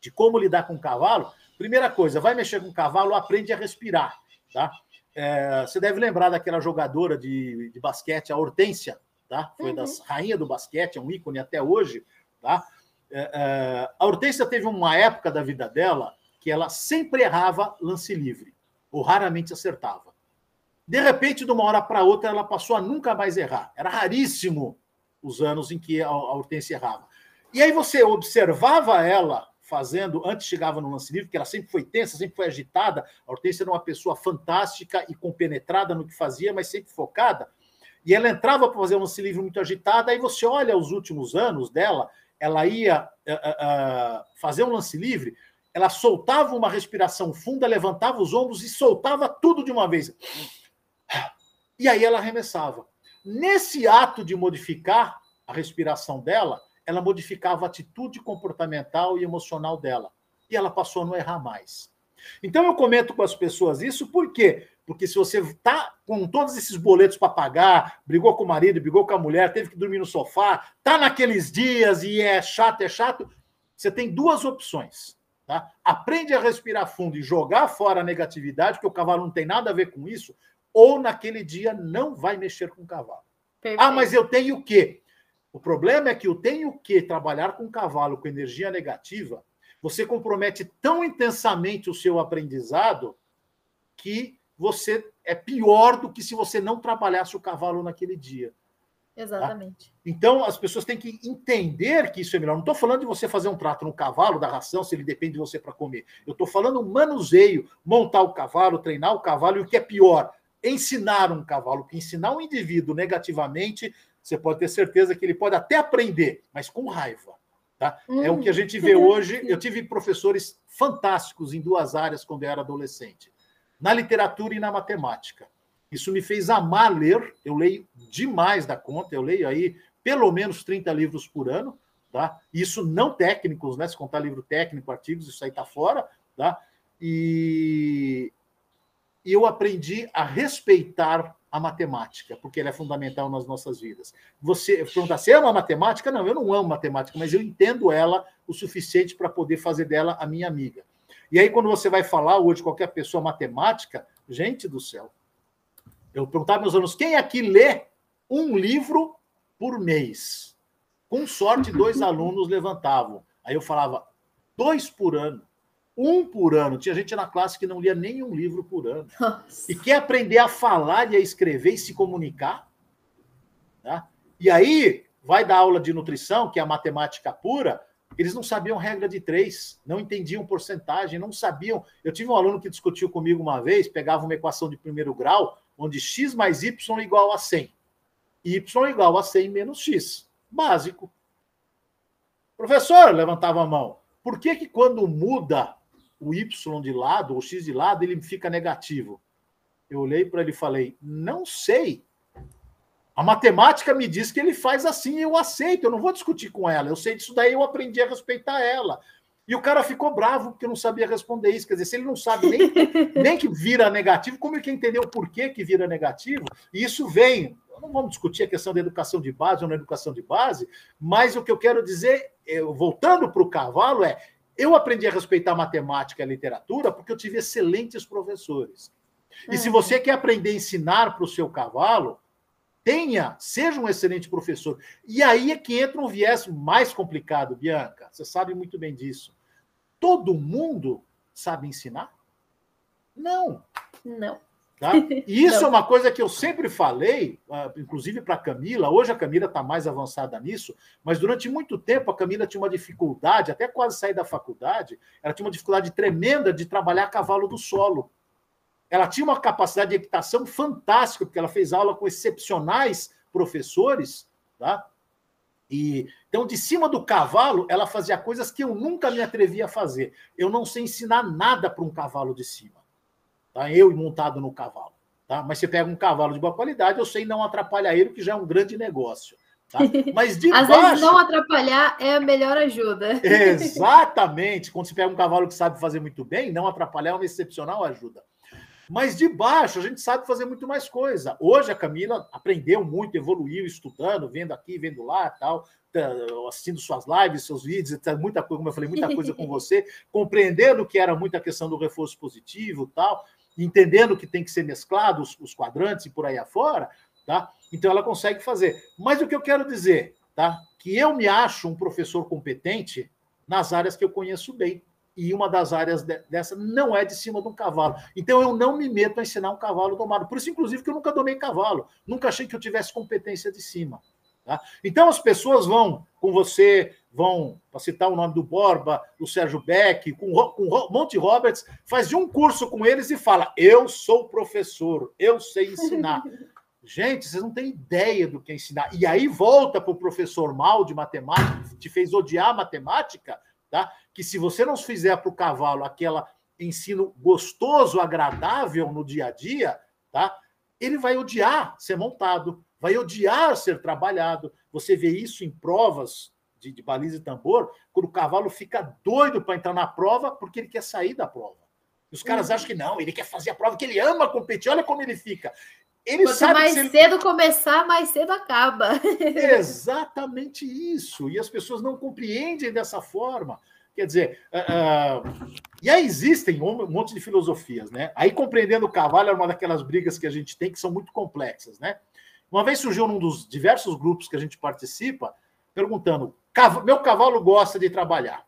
de como lidar com o cavalo. Primeira coisa, vai mexer com o cavalo, aprende a respirar. Tá? É, você deve lembrar daquela jogadora de, de basquete, a Hortência, tá? foi uhum. das rainha do basquete, é um ícone até hoje. Tá? É, é, a Hortência teve uma época da vida dela que ela sempre errava lance livre, ou raramente acertava. De repente, de uma hora para outra, ela passou a nunca mais errar. Era raríssimo os anos em que a Hortência errava. E aí você observava ela fazendo, antes chegava no lance livre, que ela sempre foi tensa, sempre foi agitada. A Hortência era uma pessoa fantástica e compenetrada no que fazia, mas sempre focada. E ela entrava para fazer um lance livre muito agitada, aí você olha os últimos anos dela, ela ia uh, uh, fazer um lance livre, ela soltava uma respiração funda, levantava os ombros e soltava tudo de uma vez. E aí ela arremessava. Nesse ato de modificar a respiração dela, ela modificava a atitude comportamental e emocional dela. E ela passou a não errar mais. Então eu comento com as pessoas isso por quê? Porque se você está com todos esses boletos para pagar, brigou com o marido, brigou com a mulher, teve que dormir no sofá, tá naqueles dias e é chato, é chato, você tem duas opções. Tá? Aprende a respirar fundo e jogar fora a negatividade, porque o cavalo não tem nada a ver com isso, ou naquele dia não vai mexer com o cavalo. Perfeito. Ah, mas eu tenho o quê? O problema é que eu tenho que trabalhar com o cavalo com energia negativa, você compromete tão intensamente o seu aprendizado que você é pior do que se você não trabalhasse o cavalo naquele dia. Exatamente. Tá? Então, as pessoas têm que entender que isso é melhor. Não estou falando de você fazer um trato no cavalo, da ração, se ele depende de você para comer. Eu estou falando manuseio, montar o cavalo, treinar o cavalo, e o que é pior, ensinar um cavalo. Porque ensinar um indivíduo negativamente, você pode ter certeza que ele pode até aprender, mas com raiva. Tá? Hum. É o que a hum. gente vê hoje. Eu tive professores fantásticos em duas áreas quando eu era adolescente: na literatura e na matemática. Isso me fez amar ler. Eu leio demais da conta, eu leio aí pelo menos 30 livros por ano, tá? Isso não técnicos, né? Se contar livro técnico, artigos, isso aí tá fora, tá? E eu aprendi a respeitar a matemática, porque ela é fundamental nas nossas vidas. Você perguntar, você ama matemática? Não, eu não amo matemática, mas eu entendo ela o suficiente para poder fazer dela a minha amiga. E aí, quando você vai falar hoje qualquer pessoa matemática, gente do céu, eu perguntava meus alunos, quem aqui lê um livro por mês? Com sorte, dois alunos levantavam. Aí eu falava, dois por ano. Um por ano. Tinha gente na classe que não lia nenhum livro por ano. Nossa. E quer aprender a falar e a escrever e se comunicar. Tá? E aí, vai dar aula de nutrição, que é a matemática pura, eles não sabiam regra de três, não entendiam porcentagem, não sabiam. Eu tive um aluno que discutiu comigo uma vez, pegava uma equação de primeiro grau, onde x mais y igual a 100. y igual a 100 menos x. Básico. Professor, levantava a mão. Por que, que quando muda o y de lado, ou x de lado, ele fica negativo? Eu olhei para ele e falei: não sei. A matemática me diz que ele faz assim, eu aceito, eu não vou discutir com ela. Eu sei disso daí, eu aprendi a respeitar ela. E o cara ficou bravo porque não sabia responder isso. Quer dizer, se ele não sabe nem, nem que vira negativo, como é que entendeu por que, que vira negativo? E isso vem. Não vamos discutir a questão da educação de base ou não educação de base, mas o que eu quero dizer, eu, voltando para o cavalo, é eu aprendi a respeitar matemática e literatura porque eu tive excelentes professores. E se uhum. você quer aprender a ensinar para o seu cavalo, tenha, seja um excelente professor. E aí é que entra um viés mais complicado, Bianca. Você sabe muito bem disso. Todo mundo sabe ensinar? Não. Não. Tá? E isso é uma coisa que eu sempre falei, ah, inclusive para a Camila. Hoje a Camila está mais avançada nisso, mas durante muito tempo a Camila tinha uma dificuldade, até quase sair da faculdade, ela tinha uma dificuldade tremenda de trabalhar cavalo do solo. Ela tinha uma capacidade de equitação fantástica, porque ela fez aula com excepcionais professores, tá? E então de cima do cavalo, ela fazia coisas que eu nunca me atrevia a fazer. Eu não sei ensinar nada para um cavalo de cima. Tá? Eu montado no cavalo, tá? Mas você pega um cavalo de boa qualidade, eu sei não atrapalhar ele, que já é um grande negócio. Tá? Mas de Às baixo... vezes não atrapalhar é a melhor ajuda. Exatamente. Quando você pega um cavalo que sabe fazer muito bem, não atrapalhar é uma excepcional ajuda. Mas de baixo a gente sabe fazer muito mais coisa. Hoje a Camila aprendeu muito, evoluiu, estudando, vendo aqui, vendo lá, tal, tá, assistindo suas lives, seus vídeos, muita coisa, como eu falei, muita coisa com você, compreendendo que era muita questão do reforço positivo, tal, entendendo que tem que ser mesclado os, os quadrantes e por aí afora, tá? Então ela consegue fazer. Mas o que eu quero dizer, tá? Que eu me acho um professor competente nas áreas que eu conheço bem e uma das áreas de, dessa não é de cima de um cavalo. Então eu não me meto a ensinar um cavalo domado. Por isso, inclusive, que eu nunca domei cavalo. Nunca achei que eu tivesse competência de cima. Tá? Então as pessoas vão com você, vão, para citar o nome do Borba, do Sérgio Beck, com, com Monte Roberts, faz um curso com eles e fala: Eu sou professor, eu sei ensinar. Gente, vocês não têm ideia do que é ensinar. E aí volta para o professor mal de matemática, que te fez odiar matemática, tá? que se você não fizer para o cavalo aquela ensino gostoso, agradável no dia a dia, tá? Ele vai odiar ser montado, vai odiar ser trabalhado. Você vê isso em provas de, de baliza e tambor, quando o cavalo fica doido para entrar na prova porque ele quer sair da prova. Os caras uhum. acham que não, ele quer fazer a prova, que ele ama competir, olha como ele fica. Ele Quanto sabe mais ele... cedo começar, mais cedo acaba. Exatamente isso. E as pessoas não compreendem dessa forma. Quer dizer, uh, uh, e aí existem um monte de filosofias, né? Aí compreendendo o cavalo é uma daquelas brigas que a gente tem que são muito complexas, né? Uma vez surgiu num dos diversos grupos que a gente participa, perguntando: meu cavalo gosta de trabalhar.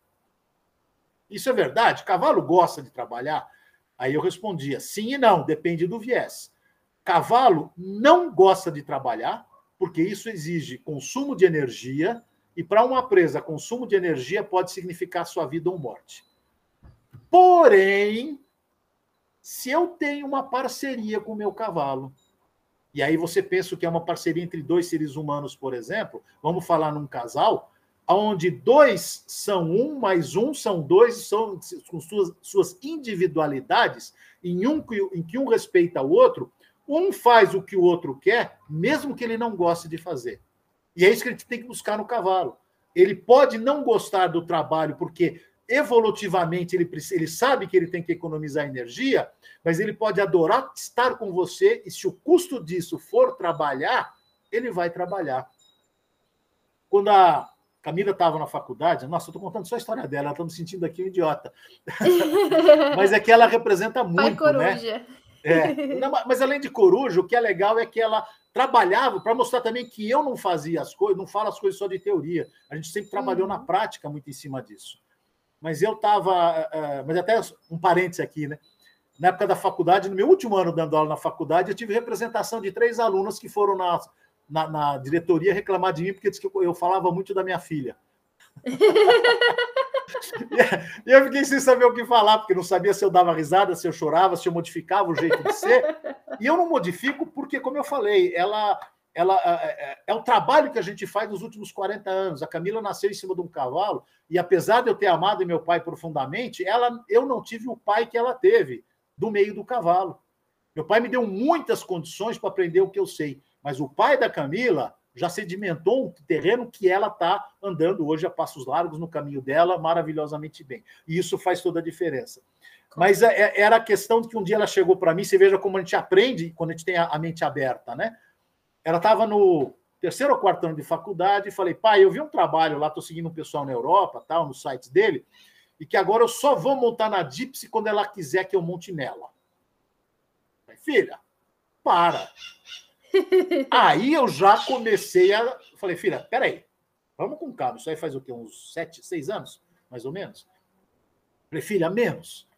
Isso é verdade? Cavalo gosta de trabalhar? Aí eu respondia: sim e não, depende do viés. Cavalo não gosta de trabalhar, porque isso exige consumo de energia e para uma presa, consumo de energia pode significar sua vida ou morte. Porém, se eu tenho uma parceria com o meu cavalo, e aí você pensa que é uma parceria entre dois seres humanos, por exemplo, vamos falar num casal, onde dois são um, mais um são dois, são com suas, suas individualidades, em, um, em que um respeita o outro, um faz o que o outro quer, mesmo que ele não goste de fazer. E é isso que a gente tem que buscar no cavalo. Ele pode não gostar do trabalho, porque evolutivamente ele, ele sabe que ele tem que economizar energia, mas ele pode adorar estar com você, e se o custo disso for trabalhar, ele vai trabalhar. Quando a Camila estava na faculdade, nossa, eu estou contando só a história dela, ela está me sentindo aqui um idiota. mas é que ela representa muito, Pai né? É. Não, mas além de coruja, o que é legal é que ela trabalhava para mostrar também que eu não fazia as coisas, não falo as coisas só de teoria. A gente sempre trabalhou uhum. na prática muito em cima disso. Mas eu estava. Uh, eh, mas até um parênteses aqui, né? Na época da faculdade, no meu último ano dando aula na faculdade, eu tive representação de três alunos que foram na, na, na diretoria reclamar de mim, porque disse que eu, eu falava muito da minha filha. e eu fiquei sem saber o que falar, porque não sabia se eu dava risada, se eu chorava, se eu modificava o jeito de ser. E eu não modifico porque, como eu falei, ela, ela é, é, é, o trabalho que a gente faz nos últimos 40 anos. A Camila nasceu em cima de um cavalo, e apesar de eu ter amado meu pai profundamente, ela, eu não tive o pai que ela teve, do meio do cavalo. Meu pai me deu muitas condições para aprender o que eu sei, mas o pai da Camila já sedimentou um terreno que ela está andando hoje a passos largos no caminho dela maravilhosamente bem. E isso faz toda a diferença. Mas é, é, era a questão de que um dia ela chegou para mim, você veja como a gente aprende quando a gente tem a mente aberta, né? Ela estava no terceiro ou quarto ano de faculdade e falei, pai, eu vi um trabalho lá, estou seguindo um pessoal na Europa, tal, nos sites dele, e que agora eu só vou montar na Dipsy quando ela quiser que eu monte nela. Falei, filha, para. Aí eu já comecei a. Falei, filha, peraí, vamos com calma. Isso aí faz o quê? Uns sete, seis anos, mais ou menos? Falei, filha, menos.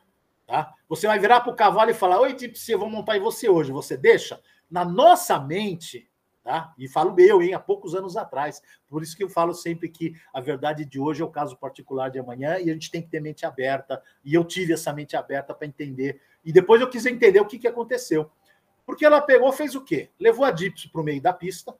Tá? Você vai virar para o cavalo e falar: Oi, Tipsy, eu vou montar em você hoje. Você deixa? Na nossa mente, tá? e falo eu, hein, há poucos anos atrás. Por isso que eu falo sempre que a verdade de hoje é o caso particular de amanhã e a gente tem que ter mente aberta. E eu tive essa mente aberta para entender. E depois eu quis entender o que, que aconteceu. Porque ela pegou, fez o quê? Levou a Dipsy para o meio da pista,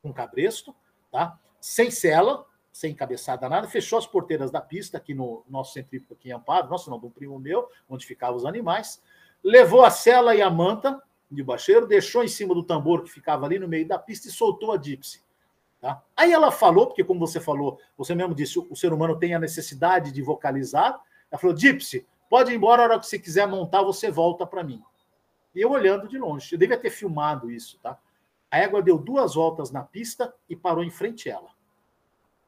com cabresto, tá? sem cela, sem cabeçada nada, fechou as porteiras da pista aqui no nosso centrífugo aqui em Amparo, nosso não, de um primo meu, onde ficavam os animais, levou a cela e a manta de baixeiro, deixou em cima do tambor que ficava ali no meio da pista e soltou a Dipsy. Tá? Aí ela falou, porque como você falou, você mesmo disse, o ser humano tem a necessidade de vocalizar, ela falou, Dipsy, pode ir embora a hora que você quiser montar, você volta para mim. E eu olhando de longe. Eu devia ter filmado isso, tá? A égua deu duas voltas na pista e parou em frente a ela.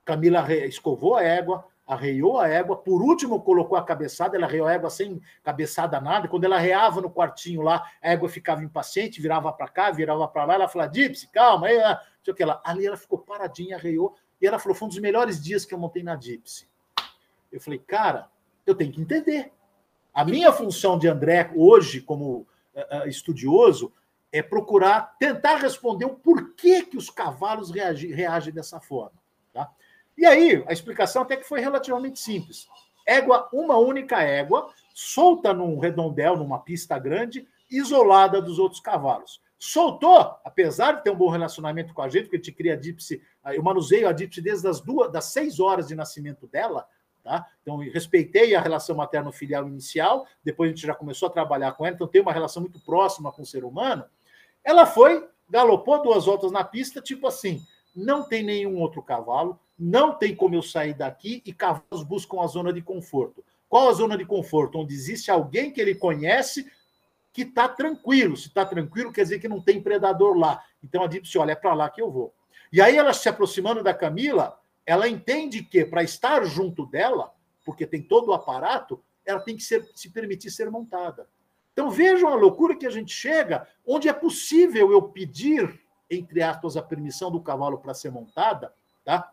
Camila escovou a égua, arreiou a égua, por último colocou a cabeçada, ela arreiou a égua sem cabeçada nada, quando ela arreava no quartinho lá, a égua ficava impaciente, virava para cá, virava para lá, ela falava, Dipsy, calma, aí, ah, sei o que lá. Ali ela ficou paradinha, arreiou, e ela falou, foi um dos melhores dias que eu montei na Dipsy. Eu falei, cara, eu tenho que entender. A minha função de André hoje, como estudioso é procurar tentar responder o porquê que os cavalos reagem, reagem dessa forma. Tá? E aí, a explicação até que foi relativamente simples. Égua, uma única égua, solta num redondel, numa pista grande, isolada dos outros cavalos. Soltou, apesar de ter um bom relacionamento com a gente, porque a gente cria a Dipsy, eu manuseio a Dipsy desde as duas, das seis horas de nascimento dela, Tá? Então, respeitei a relação materno-filial inicial, depois a gente já começou a trabalhar com ela, então tem uma relação muito próxima com o ser humano. Ela foi, galopou duas voltas na pista, tipo assim: não tem nenhum outro cavalo, não tem como eu sair daqui e cavalos buscam a zona de conforto. Qual a zona de conforto? Onde existe alguém que ele conhece que está tranquilo. Se está tranquilo, quer dizer que não tem predador lá. Então a disse: olha, é para lá que eu vou. E aí ela se aproximando da Camila, ela entende que para estar junto dela, porque tem todo o aparato, ela tem que ser, se permitir ser montada. Então vejam a loucura que a gente chega, onde é possível eu pedir, entre aspas, a permissão do cavalo para ser montada, tá?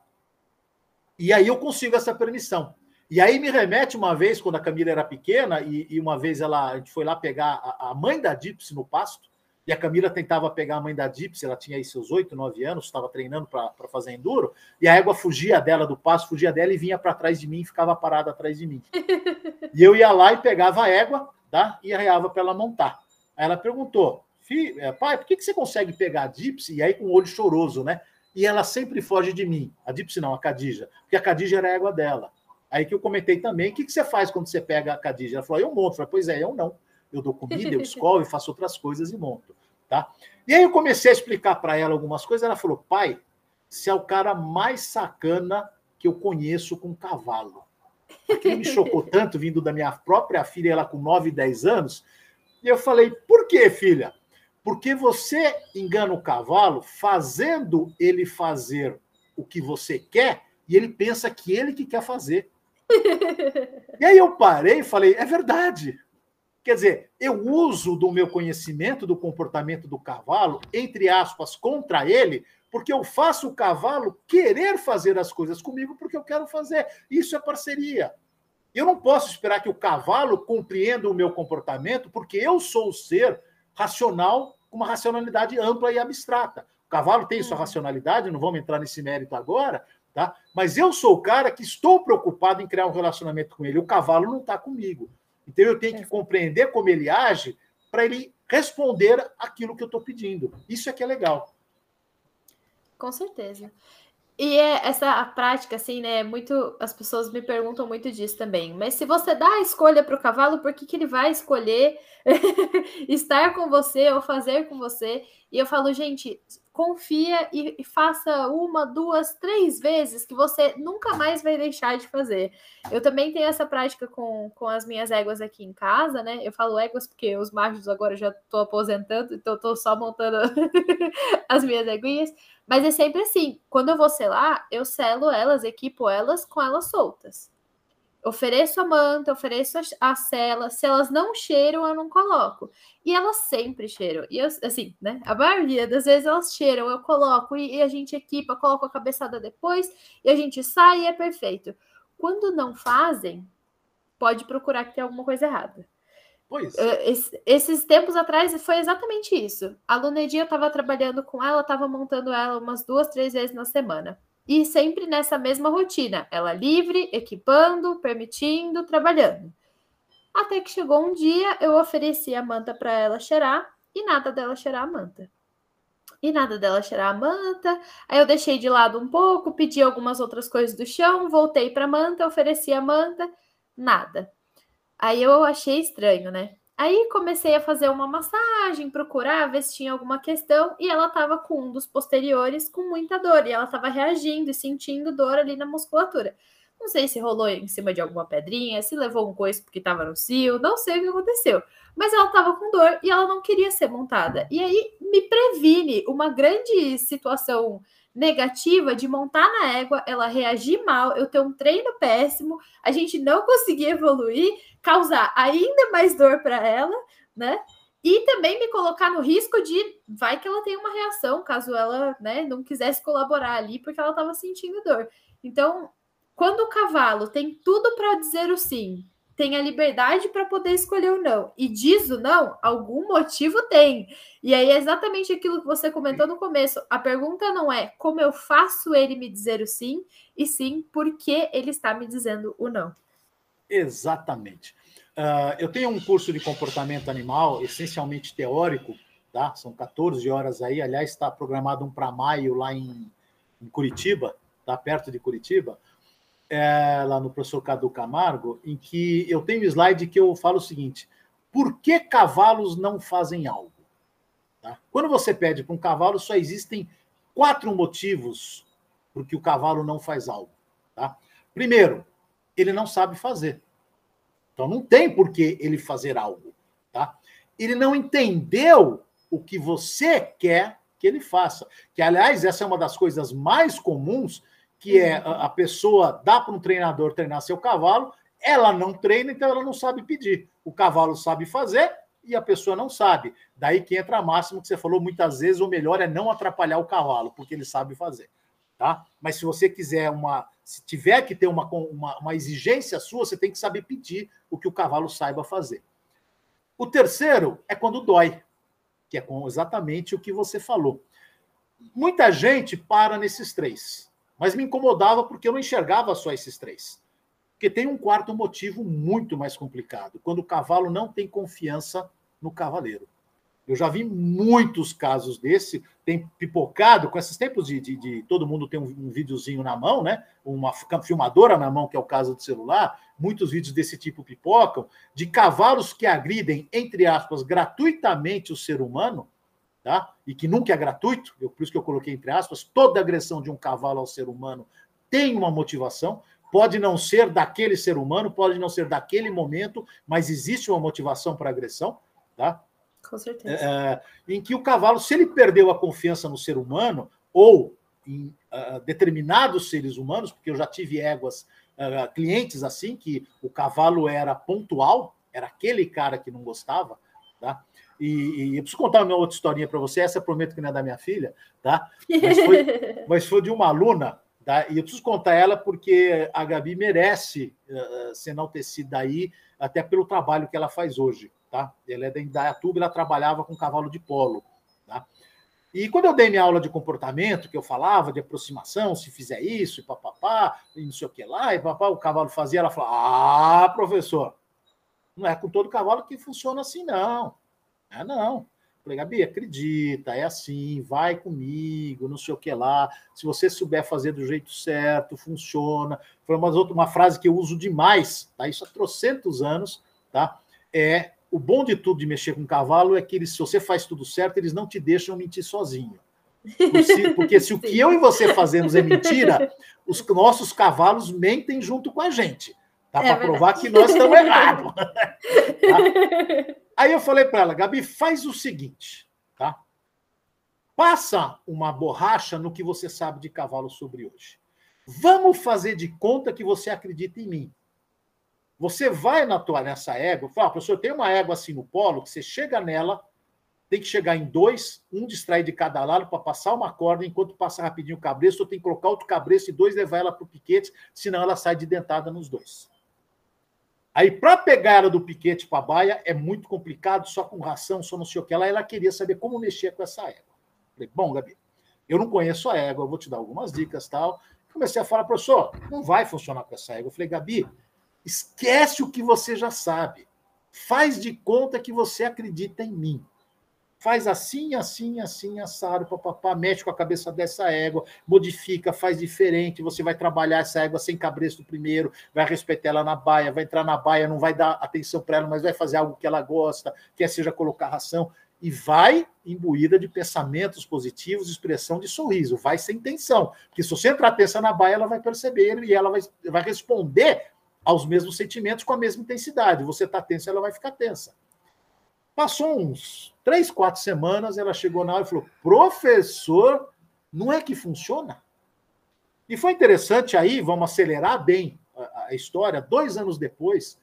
E aí eu consigo essa permissão. E aí me remete uma vez, quando a Camila era pequena, e, e uma vez ela, a gente foi lá pegar a, a mãe da Dipsy no pasto, e a Camila tentava pegar a mãe da Dipsy, ela tinha aí seus oito, nove anos, estava treinando para fazer enduro, e a égua fugia dela do pasto, fugia dela e vinha para trás de mim e ficava parada atrás de mim. E eu ia lá e pegava a égua, tá? E arreava para ela montar. Aí ela perguntou, eh, pai, por que, que você consegue pegar a Dipsy? E aí com o olho choroso, né? E ela sempre foge de mim. A Dipsy não, a Cadija. Porque a Cadija era a égua dela. Aí que eu comentei também, o que, que você faz quando você pega a Cadija? Ela falou, eu monto. Eu falei, pois é, eu não. Eu dou comida, eu escovo, eu faço outras coisas e monto. Tá? E aí eu comecei a explicar para ela algumas coisas. Ela falou, pai, você é o cara mais sacana que eu conheço com cavalo. Aquilo me chocou tanto, vindo da minha própria filha, ela com 9, 10 anos. E eu falei, por que, filha? Porque você engana o cavalo fazendo ele fazer o que você quer e ele pensa que ele que quer fazer. e aí eu parei e falei, é verdade. Quer dizer, eu uso do meu conhecimento do comportamento do cavalo, entre aspas, contra ele, porque eu faço o cavalo querer fazer as coisas comigo porque eu quero fazer. Isso é parceria. Eu não posso esperar que o cavalo compreenda o meu comportamento, porque eu sou o ser racional com uma racionalidade ampla e abstrata. O cavalo tem sua uhum. racionalidade, não vamos entrar nesse mérito agora, tá? Mas eu sou o cara que estou preocupado em criar um relacionamento com ele. O cavalo não está comigo. Então eu tenho que compreender como ele age para ele responder aquilo que eu estou pedindo. Isso é que é legal. Com certeza. E é essa prática, assim, né? Muito, as pessoas me perguntam muito disso também. Mas se você dá a escolha para o cavalo, por que, que ele vai escolher estar com você ou fazer com você? E eu falo, gente, confia e, faça uma, duas, três vezes que você nunca mais vai deixar de fazer. Eu também tenho essa prática com, com as minhas éguas aqui em casa, né? Eu falo éguas porque os machos agora já estou aposentando, então estou só montando as minhas éguinhas. Mas é sempre assim, quando eu vou selar, eu selo elas, equipo elas com elas soltas ofereço a manta, ofereço a cela. Se elas não cheiram, eu não coloco. E elas sempre cheiram. E eu, assim, né? A maioria das vezes elas cheiram, eu coloco e, e a gente equipa, coloco a cabeçada depois e a gente sai e é perfeito. Quando não fazem, pode procurar que tem alguma coisa errada. Pois. Uh, esses tempos atrás foi exatamente isso. A Lunedinha estava trabalhando com ela, estava montando ela umas duas, três vezes na semana. E sempre nessa mesma rotina, ela livre, equipando, permitindo, trabalhando. Até que chegou um dia, eu ofereci a manta para ela cheirar e nada dela cheirar a manta. E nada dela cheirar a manta. Aí eu deixei de lado um pouco, pedi algumas outras coisas do chão, voltei para a manta, ofereci a manta, nada. Aí eu achei estranho, né? Aí comecei a fazer uma massagem, procurar ver se tinha alguma questão, e ela estava com um dos posteriores com muita dor, e ela estava reagindo e sentindo dor ali na musculatura. Não sei se rolou em cima de alguma pedrinha, se levou um coice porque estava no cio, não sei o que aconteceu. Mas ela estava com dor e ela não queria ser montada. E aí me previne uma grande situação negativa de montar na égua, ela reagir mal, eu ter um treino péssimo, a gente não conseguir evoluir, causar ainda mais dor para ela, né? E também me colocar no risco de vai que ela tem uma reação, caso ela, né, não quisesse colaborar ali porque ela estava sentindo dor. Então, quando o cavalo tem tudo para dizer o sim, tem a liberdade para poder escolher o não. E diz o não, algum motivo tem. E aí é exatamente aquilo que você comentou no começo. A pergunta não é como eu faço ele me dizer o sim, e sim por que ele está me dizendo o não. Exatamente. Uh, eu tenho um curso de comportamento animal, essencialmente teórico, tá? São 14 horas aí. Aliás, está programado um para maio lá em, em Curitiba, tá perto de Curitiba é, lá no professor Cadu Camargo, em que eu tenho um slide que eu falo o seguinte: por que cavalos não fazem algo? Tá? Quando você pede para um cavalo, só existem quatro motivos por que o cavalo não faz algo. Tá? Primeiro, ele não sabe fazer. Então não tem por que ele fazer algo, tá? Ele não entendeu o que você quer que ele faça. Que, aliás, essa é uma das coisas mais comuns, que é a pessoa dá para um treinador treinar seu cavalo, ela não treina, então ela não sabe pedir. O cavalo sabe fazer e a pessoa não sabe. Daí que entra a máxima que você falou muitas vezes, o melhor é não atrapalhar o cavalo, porque ele sabe fazer. Tá? Mas se você quiser uma. Se tiver que ter uma, uma, uma exigência sua, você tem que saber pedir o que o cavalo saiba fazer. O terceiro é quando dói, que é exatamente o que você falou. Muita gente para nesses três, mas me incomodava porque eu não enxergava só esses três. Porque tem um quarto motivo muito mais complicado, quando o cavalo não tem confiança no cavaleiro. Eu já vi muitos casos desse, tem pipocado, com esses tempos de, de, de todo mundo tem um, um, videozinho na mão, né? Uma filmadora na mão, que é o caso do celular, muitos vídeos desse tipo pipocam, de cavalos que agridem, entre aspas, gratuitamente o ser humano, tá? E que nunca é gratuito, eu, por isso que eu coloquei entre aspas, toda agressão de um cavalo ao ser humano tem uma motivação. Pode não ser daquele ser humano, pode não ser daquele momento, mas existe uma motivação para agressão, tá? Com certeza. É, em que o cavalo, se ele perdeu a confiança no ser humano, ou em uh, determinados seres humanos, porque eu já tive éguas, uh, clientes assim, que o cavalo era pontual, era aquele cara que não gostava, tá? E, e eu preciso contar uma outra historinha para você, essa eu prometo que não é da minha filha, tá? Mas foi, mas foi de uma aluna Tá? E eu preciso contar ela porque a Gabi merece uh, ser enaltecida aí, até pelo trabalho que ela faz hoje. Tá? Ela é da Indaiatuba, ela trabalhava com cavalo de polo. Tá? E quando eu dei minha aula de comportamento, que eu falava de aproximação, se fizer isso, e papapá, e não sei o que lá, e papá, o cavalo fazia, ela falou: Ah, professor, não é com todo cavalo que funciona assim, não. É não. Falei, Gabi, acredita, é assim, vai comigo, não sei o que lá. Se você souber fazer do jeito certo, funciona. Foi uma, outra, uma frase que eu uso demais, tá? Isso há trocentos anos, tá? É o bom de tudo de mexer com cavalo é que eles, se você faz tudo certo, eles não te deixam mentir sozinho. Porque se o que eu e você fazemos é mentira, os nossos cavalos mentem junto com a gente. Tá? É para provar que nós estamos errados. tá? Aí eu falei para ela, Gabi, faz o seguinte, tá? Passa uma borracha no que você sabe de cavalo sobre hoje. Vamos fazer de conta que você acredita em mim. Você vai na tua, nessa égua, fala, ah, professor, tem uma égua assim no polo, que você chega nela, tem que chegar em dois, um distrai de cada lado para passar uma corda, enquanto passa rapidinho o cabresto, tem que colocar outro cabresto e dois levar ela para o piquete, senão ela sai de dentada nos dois. Aí, para pegar ela do piquete para a baia, é muito complicado, só com ração, só não sei o que. Ela, ela queria saber como mexer com essa égua. Falei, bom, Gabi, eu não conheço a égua, eu vou te dar algumas dicas tal. Comecei a falar, professor, não vai funcionar com essa égua. Eu falei, Gabi, esquece o que você já sabe. Faz de conta que você acredita em mim faz assim, assim, assim, assado, papapá, mexe com a cabeça dessa égua, modifica, faz diferente, você vai trabalhar essa égua sem cabresto primeiro, vai respeitar ela na baia, vai entrar na baia, não vai dar atenção para ela, mas vai fazer algo que ela gosta, quer seja colocar ração, e vai imbuída de pensamentos positivos, expressão de sorriso, vai sem intenção, porque se você entrar tensa na baia, ela vai perceber e ela vai, vai responder aos mesmos sentimentos com a mesma intensidade, você está tensa, ela vai ficar tensa. Passou uns três, quatro semanas, ela chegou na aula e falou: professor, não é que funciona? E foi interessante aí, vamos acelerar bem a, história. Dois anos depois,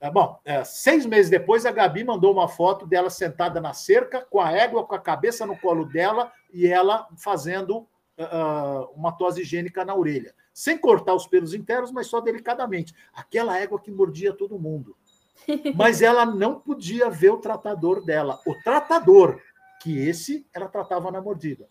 é, bom, é, seis meses depois, a Gabi mandou uma foto dela sentada na cerca, com a égua, com a cabeça no colo dela e ela fazendo uh, uma tosse higiênica na orelha. Sem cortar os pelos internos, mas só delicadamente. Aquela égua que mordia todo mundo mas ela não podia ver o tratador dela. O tratador, que esse ela tratava na mordida.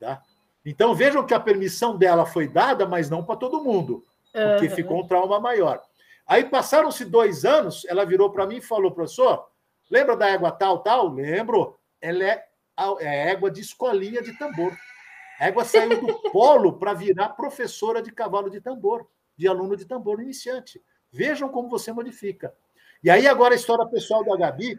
Tá? Então vejam que a permissão dela foi dada, mas não para todo mundo, porque uhum. ficou um trauma maior. Aí passaram-se dois anos, ela virou para mim e falou, professor, lembra da égua tal, tal? Lembro. Ela é é égua de escolinha de tambor. A égua saiu do polo para virar professora de cavalo de tambor, de aluno de tambor iniciante. Vejam como você modifica. E aí, agora, a história pessoal da Gabi.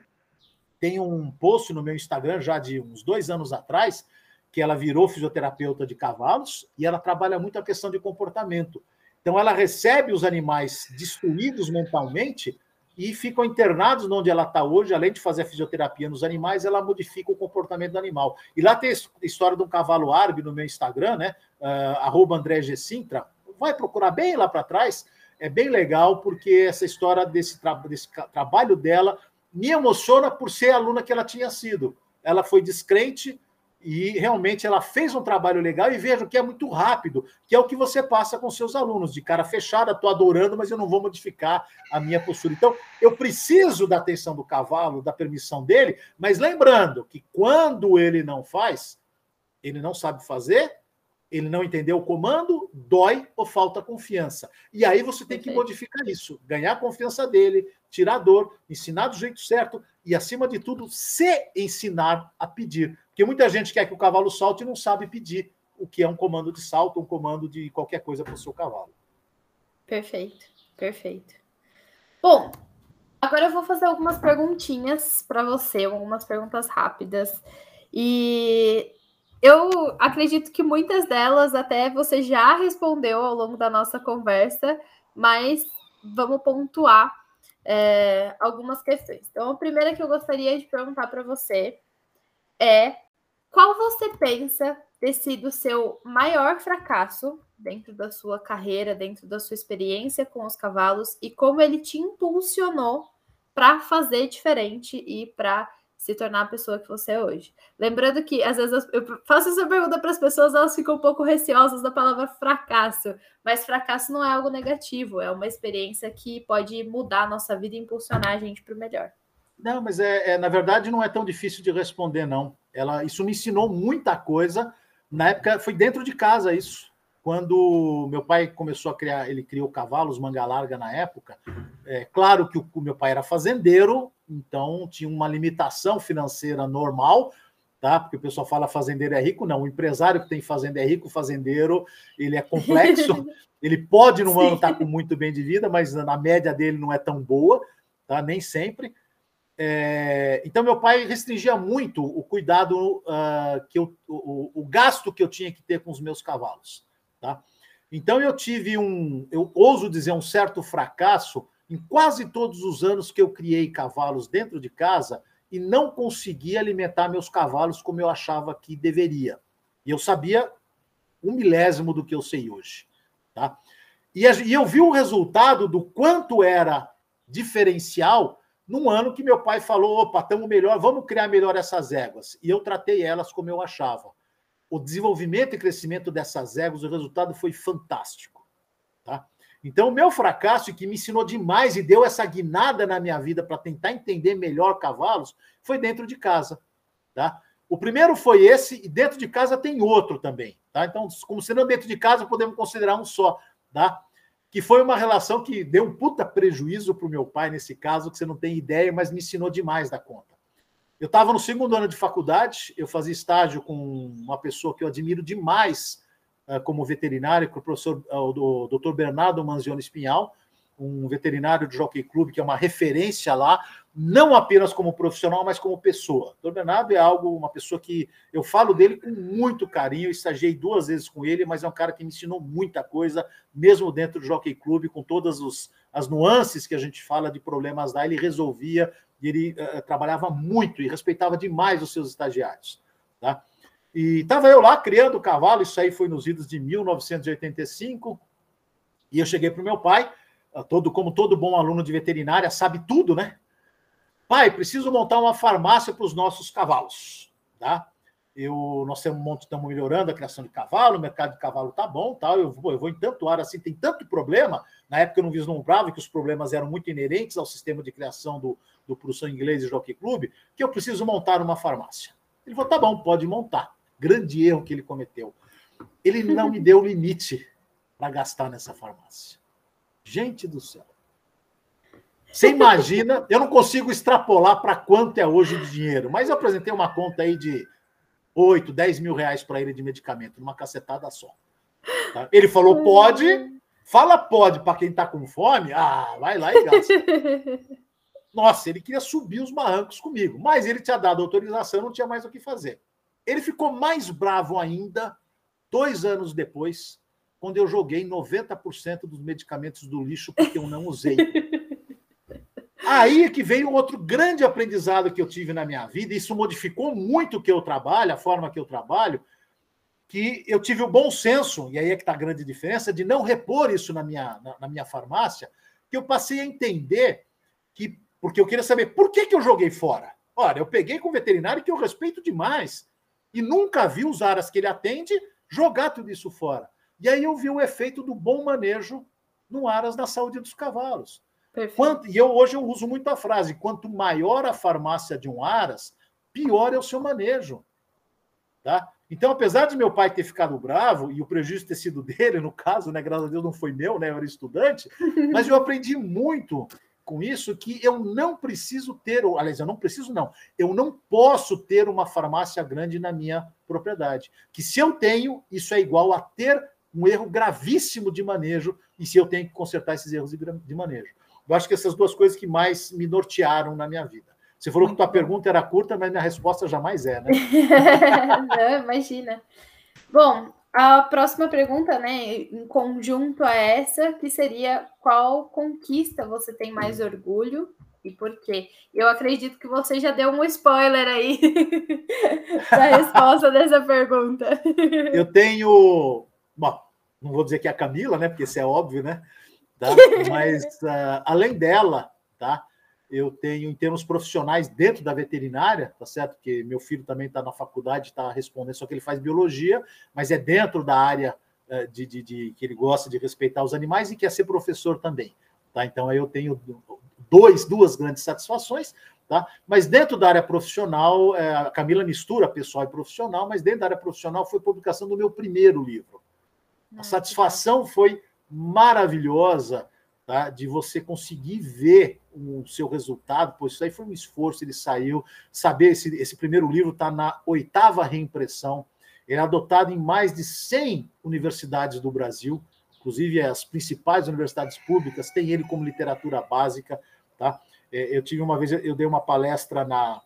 Tem um post no meu Instagram já de uns dois anos atrás, que ela virou fisioterapeuta de cavalos e ela trabalha muito a questão de comportamento. Então, ela recebe os animais destruídos mentalmente e ficam internados onde ela está hoje. Além de fazer a fisioterapia nos animais, ela modifica o comportamento do animal. E lá tem a história de um cavalo árabe no meu Instagram, né? Uh, André G. Sintra. Vai procurar bem lá para trás. É bem legal, porque essa história desse, tra desse trabalho dela me emociona por ser a aluna que ela tinha sido. Ela foi descrente, e realmente ela fez um trabalho legal e vejo que é muito rápido, que é o que você passa com seus alunos, de cara fechada, estou adorando, mas eu não vou modificar a minha postura. Então, eu preciso da atenção do cavalo, da permissão dele, mas lembrando que quando ele não faz, ele não sabe fazer, ele não entendeu o comando, dói ou falta confiança. E aí você tem que modificar isso, ganhar a confiança dele, tirar a dor, ensinar do jeito certo e, acima de tudo, se ensinar a pedir. Porque muita gente quer que o cavalo salte e não sabe pedir o que é um comando de salto, um comando de qualquer coisa para o seu cavalo. Perfeito, perfeito. Bom, agora eu vou fazer algumas perguntinhas para você, algumas perguntas rápidas. E eu acredito que muitas delas até você já respondeu ao longo da nossa conversa, mas vamos pontuar é, algumas questões. Então, a primeira que eu gostaria de perguntar para você é qual você pensa ter sido o seu maior fracasso dentro da sua carreira, dentro da sua experiência com os cavalos e como ele te impulsionou para fazer diferente e para se tornar a pessoa que você é hoje. Lembrando que, às vezes, eu faço essa pergunta para as pessoas, elas ficam um pouco receosas da palavra fracasso, mas fracasso não é algo negativo, é uma experiência que pode mudar a nossa vida e impulsionar a gente para o melhor. Não, mas é, é, na verdade não é tão difícil de responder, não. Ela, isso me ensinou muita coisa. Na época, foi dentro de casa isso. Quando meu pai começou a criar, ele criou cavalos manga larga na época. É claro que o, o meu pai era fazendeiro, então tinha uma limitação financeira normal, tá? Porque o pessoal fala fazendeiro é rico, não. O empresário que tem fazenda é rico, o fazendeiro ele é complexo. ele pode no ano estar tá com muito bem de vida, mas na média dele não é tão boa, tá? Nem sempre. É, então, meu pai restringia muito o cuidado, uh, que eu, o, o, gasto que eu tinha que ter com os meus cavalos. Tá? Então, eu tive um, eu ouso dizer, um certo fracasso em quase todos os anos que eu criei cavalos dentro de casa e não consegui alimentar meus cavalos como eu achava que deveria. E eu sabia um milésimo do que eu sei hoje. Tá? E, e eu vi o resultado do quanto era diferencial num ano que meu pai falou: opa, estamos melhor, vamos criar melhor essas éguas. E eu tratei elas como eu achava. O desenvolvimento e crescimento dessas éguas, o resultado foi fantástico. Tá? Então, o meu fracasso, que me ensinou demais e deu essa guinada na minha vida para tentar entender melhor cavalos, foi dentro de casa. Tá? O primeiro foi esse, e dentro de casa tem outro também. Tá? Então, como sendo dentro de casa, podemos considerar um só. Tá? Que foi uma relação que deu um puta prejuízo para o meu pai nesse caso, que você não tem ideia, mas me ensinou demais da conta. Eu estava no segundo ano de faculdade, eu fazia estágio com uma pessoa que eu admiro demais uh, como veterinário, é o professor, uh, o Dr. Bernardo Manzioni Espinhal, um veterinário de Jockey Club, que é uma referência lá, não apenas como profissional, mas como pessoa. O Bernardo é algo, uma pessoa que eu falo dele com muito carinho, estagiei duas vezes com ele, mas é um cara que me ensinou muita coisa, mesmo dentro do Jockey Club, com todas os, as nuances que a gente fala de problemas lá, ele resolvia, ele uh, trabalhava muito e respeitava demais os seus estagiários. Tá? E estava eu lá criando o cavalo, isso aí foi nos idos de 1985, e eu cheguei para o meu pai, todo, como todo bom aluno de veterinária, sabe tudo, né? Pai, preciso montar uma farmácia para os nossos cavalos, tá? Eu, nós temos, estamos melhorando a criação de cavalo, o mercado de cavalo tá bom, tal. Eu eu vou em tanto ar assim, tem tanto problema. Na época eu não vislumbrava que os problemas eram muito inerentes ao sistema de criação do, do produção inglês e Jockey Club, que eu preciso montar uma farmácia. Ele falou: tá bom, pode montar. Grande erro que ele cometeu. Ele não me deu limite para gastar nessa farmácia. Gente do céu. Você imagina, eu não consigo extrapolar para quanto é hoje de dinheiro, mas eu apresentei uma conta aí de 8, 10 mil reais para ele de medicamento, numa cacetada só. Tá? Ele falou: pode, fala pode para quem está com fome, ah, vai lá e gasta. Nossa, ele queria subir os barrancos comigo, mas ele tinha dado autorização, não tinha mais o que fazer. Ele ficou mais bravo ainda, dois anos depois, quando eu joguei 90% dos medicamentos do lixo porque eu não usei. Aí é que veio outro grande aprendizado que eu tive na minha vida, isso modificou muito o que eu trabalho, a forma que eu trabalho, que eu tive o bom senso, e aí é que está a grande diferença, de não repor isso na minha, na, na, minha farmácia, que eu passei a entender que, porque eu queria saber por que, que eu joguei fora. Olha, eu peguei com um veterinário que eu respeito demais, e nunca vi os aras que ele atende jogar tudo isso fora. E aí eu vi o efeito do bom manejo no aras na saúde dos cavalos. Quanto, e eu hoje eu uso muito a frase: quanto maior a farmácia de um aras, pior é o seu manejo. Tá? Então, apesar de meu pai ter ficado bravo e o prejuízo ter sido dele, no caso, né, graças a Deus não foi meu, né, eu era estudante, mas eu aprendi muito com isso que eu não preciso ter, ou, aliás, eu não preciso não, eu não posso ter uma farmácia grande na minha propriedade. Que se eu tenho, isso é igual a ter um erro gravíssimo de manejo e se eu tenho que consertar esses erros de manejo. Eu acho que essas duas coisas que mais me nortearam na minha vida. Você falou que tua pergunta era curta, mas minha resposta jamais é, né? Não, imagina. Bom, a próxima pergunta, né, em conjunto a essa, que seria qual conquista você tem mais orgulho e por quê? Eu acredito que você já deu um spoiler aí da resposta dessa pergunta. Eu tenho, bom, não vou dizer que é a Camila, né, porque isso é óbvio, né? Tá? Mas uh, além dela, tá? eu tenho, em termos profissionais, dentro da veterinária, tá certo? Porque meu filho também está na faculdade, está respondendo, só que ele faz biologia, mas é dentro da área uh, de, de, de, que ele gosta de respeitar os animais e quer ser professor também. Tá? Então, aí eu tenho dois, duas grandes satisfações, tá? Mas dentro da área profissional, é, a Camila mistura pessoal e profissional, mas dentro da área profissional foi publicação do meu primeiro livro. A ah, satisfação foi maravilhosa tá? de você conseguir ver o seu resultado, pois isso aí foi um esforço, ele saiu. Saber, esse, esse primeiro livro está na oitava reimpressão, ele é adotado em mais de 100 universidades do Brasil, inclusive as principais universidades públicas têm ele como literatura básica. Tá? É, eu tive uma vez, eu dei uma palestra na,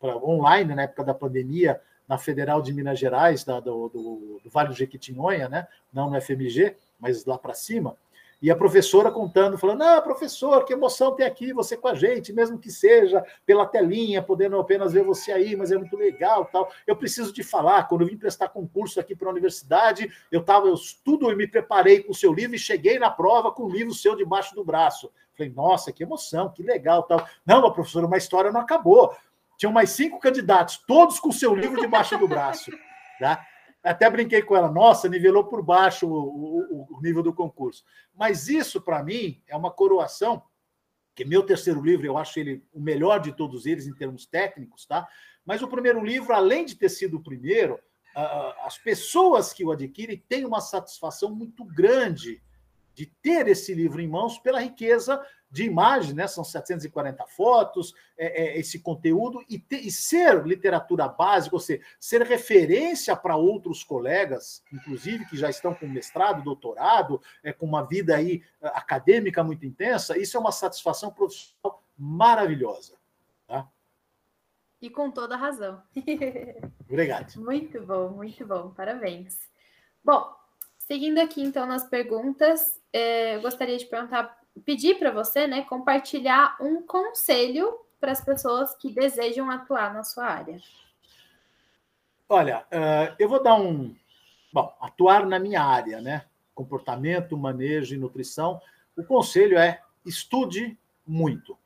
pra, online, na época da pandemia, na Federal de Minas Gerais, da, do, do, do Vale do Jequitinhonha, né? não no FMG, mas lá para cima, e a professora contando, falando: Ah, professor, que emoção ter aqui você com a gente, mesmo que seja pela telinha, podendo apenas ver você aí, mas é muito legal tal. Eu preciso te falar, quando eu vim prestar concurso aqui para a universidade, eu estava, eu estudo e me preparei com o seu livro e cheguei na prova com o livro seu debaixo do braço. Falei, nossa, que emoção, que legal tal. Não, professora, uma história não acabou. Tinham mais cinco candidatos, todos com seu livro debaixo do braço. Tá? Até brinquei com ela, nossa, nivelou por baixo o, o, o nível do concurso. Mas isso, para mim, é uma coroação, que meu terceiro livro, eu acho ele o melhor de todos eles em termos técnicos, tá? Mas o primeiro livro, além de ter sido o primeiro, as pessoas que o adquirem têm uma satisfação muito grande de ter esse livro em mãos pela riqueza de imagem, né? São 740 fotos, é, é, esse conteúdo, e, te, e, ser literatura básica, ou seja, ser referência para outros colegas, inclusive que já estão com mestrado, doutorado, é, com uma vida aí é, acadêmica muito intensa, isso é uma satisfação profissional maravilhosa. Tá? E com toda razão. Obrigado. Muito bom, muito bom. Parabéns. Bom, seguindo aqui então nas perguntas, é, eu gostaria de perguntar pedir para você, né, compartilhar um conselho para as pessoas que desejam atuar na sua área. Olha, uh, eu vou dar um. Bom, atuar na minha área, né? Comportamento, manejo e nutrição. O conselho é estude muito.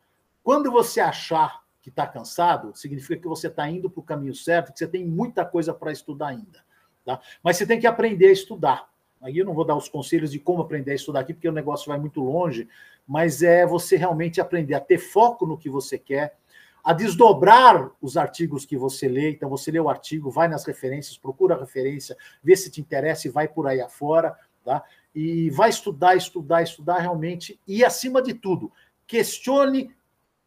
Quando você achar que está cansado, significa que você está indo para o caminho certo, que você tem muita coisa para estudar ainda. Tá? Mas você tem que aprender a estudar. Aí eu não vou dar os conselhos de como aprender a estudar aqui, porque o negócio vai muito longe, mas é você realmente aprender a ter foco no que você quer, a desdobrar os artigos que você lê. Então, você lê o artigo, vai nas referências, procura a referência, vê se te interessa e vai por aí afora, tá? E vai estudar, estudar, estudar realmente. E, acima de tudo, questione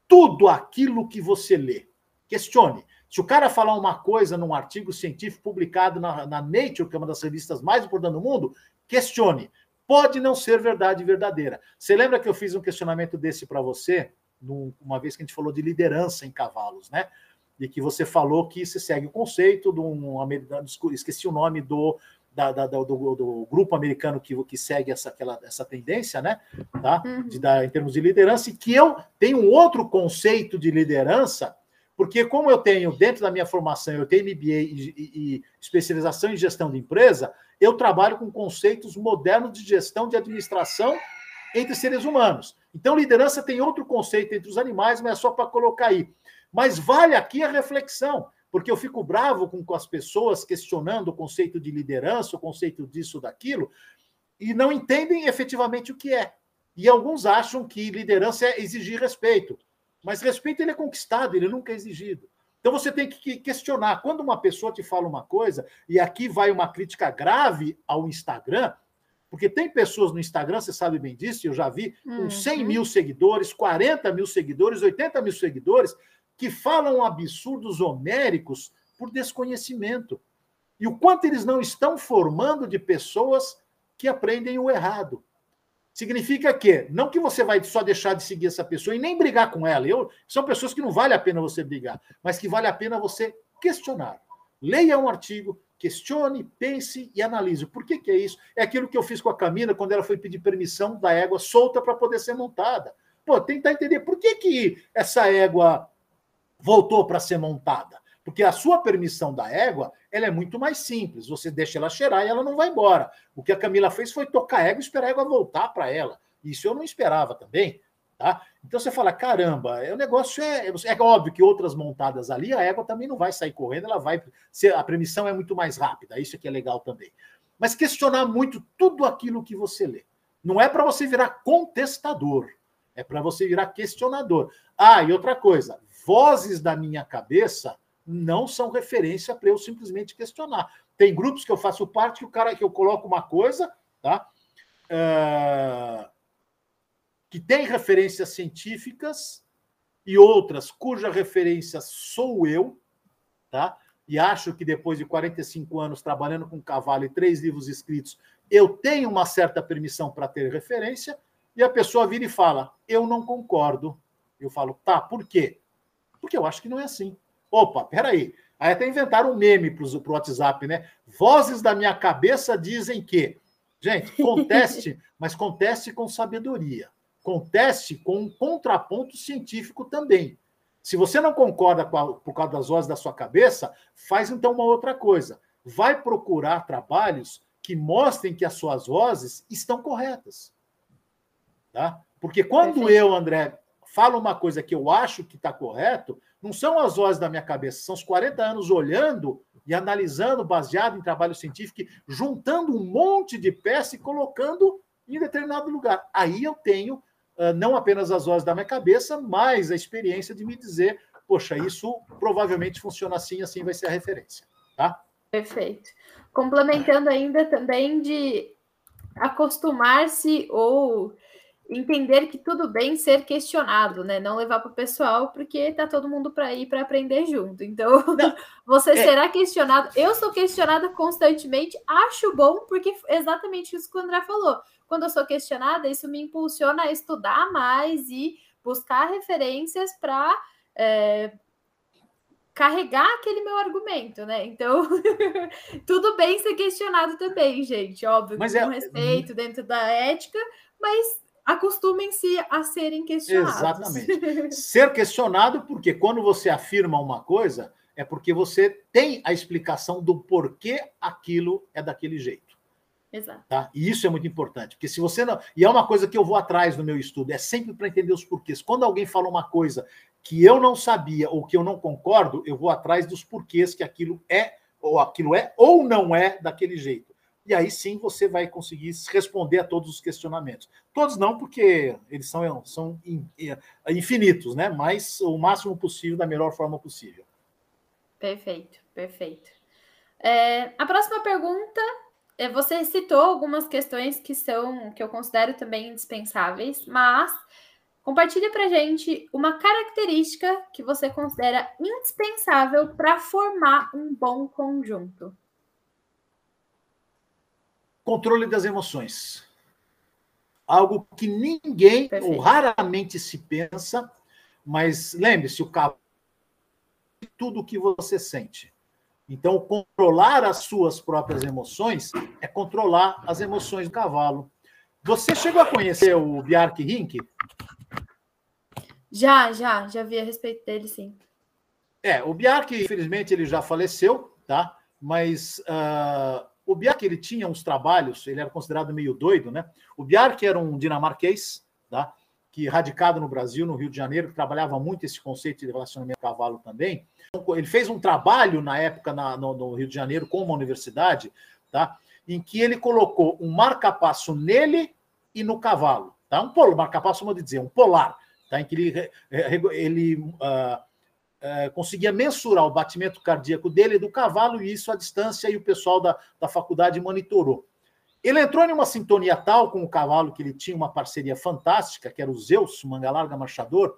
tudo aquilo que você lê. Questione. Se o cara falar uma coisa num artigo científico publicado na, na Nature, que é uma das revistas mais importantes do mundo, questione. Pode não ser verdade verdadeira. Você lembra que eu fiz um questionamento desse para você, num, uma vez que a gente falou de liderança em cavalos, né? E que você falou que se segue o conceito de um. Esqueci o nome do, da, da, do, do, grupo americano que, que segue essa, aquela, essa tendência, né? Tá? Uhum. De, da, em termos de liderança, e que eu tenho um outro conceito de liderança, porque como eu tenho, dentro da minha formação, eu tenho MBA e, e, e especialização em gestão de empresa, eu trabalho com conceitos modernos de gestão de administração entre seres humanos. Então, liderança tem outro conceito entre os animais, mas é só para colocar aí. Mas vale aqui a reflexão porque eu fico bravo com, com as pessoas questionando o conceito de liderança, o conceito disso, daquilo, e não entendem efetivamente o que é. E alguns acham que liderança é exigir respeito. Mas respeito ele é conquistado, ele nunca é exigido. Então você tem que questionar. Quando uma pessoa te fala uma coisa, e aqui vai uma crítica grave ao Instagram, porque tem pessoas no Instagram, você sabe bem disso, eu já vi, com 100 uhum. mil seguidores, 40 mil seguidores, 80 mil seguidores, que falam absurdos homéricos por desconhecimento. E o quanto eles não estão formando de pessoas que aprendem o errado. Significa que não que você vai só deixar de seguir essa pessoa e nem brigar com ela. Eu, são pessoas que não vale a pena você brigar, mas que vale a pena você questionar. Leia um artigo, questione, pense e analise. Por que, que é isso? É aquilo que eu fiz com a Camila quando ela foi pedir permissão da égua solta para poder ser montada. Pô, tentar entender por que, que essa égua voltou para ser montada. Porque a sua permissão da égua ela é muito mais simples. Você deixa ela cheirar e ela não vai embora. O que a Camila fez foi tocar a égua e esperar a égua voltar para ela. Isso eu não esperava também. Tá? Então você fala, caramba, o negócio é. É óbvio que outras montadas ali, a égua também não vai sair correndo, ela vai. A permissão é muito mais rápida, isso aqui é legal também. Mas questionar muito tudo aquilo que você lê. Não é para você virar contestador, é para você virar questionador. Ah, e outra coisa, vozes da minha cabeça não são referência para eu simplesmente questionar. Tem grupos que eu faço parte que o cara que eu coloco uma coisa, tá? Uh, que tem referências científicas e outras cuja referência sou eu, tá? E acho que depois de 45 anos trabalhando com cavalo e três livros escritos, eu tenho uma certa permissão para ter referência, e a pessoa vira e fala: Eu não concordo. Eu falo, tá, por quê? Porque eu acho que não é assim. Opa, peraí. Aí até inventaram um meme para o WhatsApp, né? Vozes da minha cabeça dizem que. Gente, conteste, mas conteste com sabedoria. Conteste com um contraponto científico também. Se você não concorda com a, por causa das vozes da sua cabeça, faz então uma outra coisa. Vai procurar trabalhos que mostrem que as suas vozes estão corretas. Tá? Porque quando Perfeito. eu, André, fala uma coisa que eu acho que está correto, não são as vozes da minha cabeça, são os 40 anos olhando e analisando, baseado em trabalho científico, juntando um monte de peças e colocando em determinado lugar. Aí eu tenho uh, não apenas as vozes da minha cabeça, mas a experiência de me dizer, poxa, isso provavelmente funciona assim, assim vai ser a referência. Tá? Perfeito. Complementando ainda também de acostumar-se ou entender que tudo bem ser questionado, né? Não levar para o pessoal, porque tá todo mundo para ir para aprender junto. Então, Não, você é... será questionado. Eu sou questionada constantemente, acho bom, porque exatamente isso que o André falou. Quando eu sou questionada, isso me impulsiona a estudar mais e buscar referências para é, carregar aquele meu argumento, né? Então, tudo bem ser questionado também, gente. Óbvio, mas com é... respeito, dentro da ética, mas acostumem-se a serem questionados. Exatamente. Ser questionado, porque quando você afirma uma coisa, é porque você tem a explicação do porquê aquilo é daquele jeito. Exato. Tá? E isso é muito importante, porque se você não. E é uma coisa que eu vou atrás no meu estudo, é sempre para entender os porquês. Quando alguém fala uma coisa que eu não sabia ou que eu não concordo, eu vou atrás dos porquês que aquilo é, ou aquilo é, ou não é daquele jeito e aí sim você vai conseguir responder a todos os questionamentos. Todos não, porque eles são, são infinitos, né? Mas o máximo possível, da melhor forma possível. Perfeito, perfeito. É, a próxima pergunta é, você citou algumas questões que são que eu considero também indispensáveis, mas compartilha para gente uma característica que você considera indispensável para formar um bom conjunto. Controle das emoções. Algo que ninguém Perfeito. ou raramente se pensa, mas lembre-se, o cavalo tudo o que você sente. Então, controlar as suas próprias emoções é controlar as emoções do cavalo. Você chegou a conhecer o Bjark Rink? Já, já, já vi a respeito dele, sim. É, o Bjark, infelizmente, ele já faleceu, tá? Mas uh, o Bjark, ele tinha uns trabalhos, ele era considerado meio doido, né? O Bjark era um dinamarquês, tá? Que radicado no Brasil, no Rio de Janeiro, trabalhava muito esse conceito de relacionamento cavalo também. Ele fez um trabalho na época na, no, no Rio de Janeiro com uma universidade, tá? Em que ele colocou um marca-passo nele e no cavalo, tá? Um polo, marca-passo, como dizer, um polar, tá? Em que ele, ele uh, é, conseguia mensurar o batimento cardíaco dele do cavalo, e isso à distância, e o pessoal da, da faculdade monitorou. Ele entrou em uma sintonia tal com o cavalo que ele tinha uma parceria fantástica, que era o Zeus, manga larga marchador,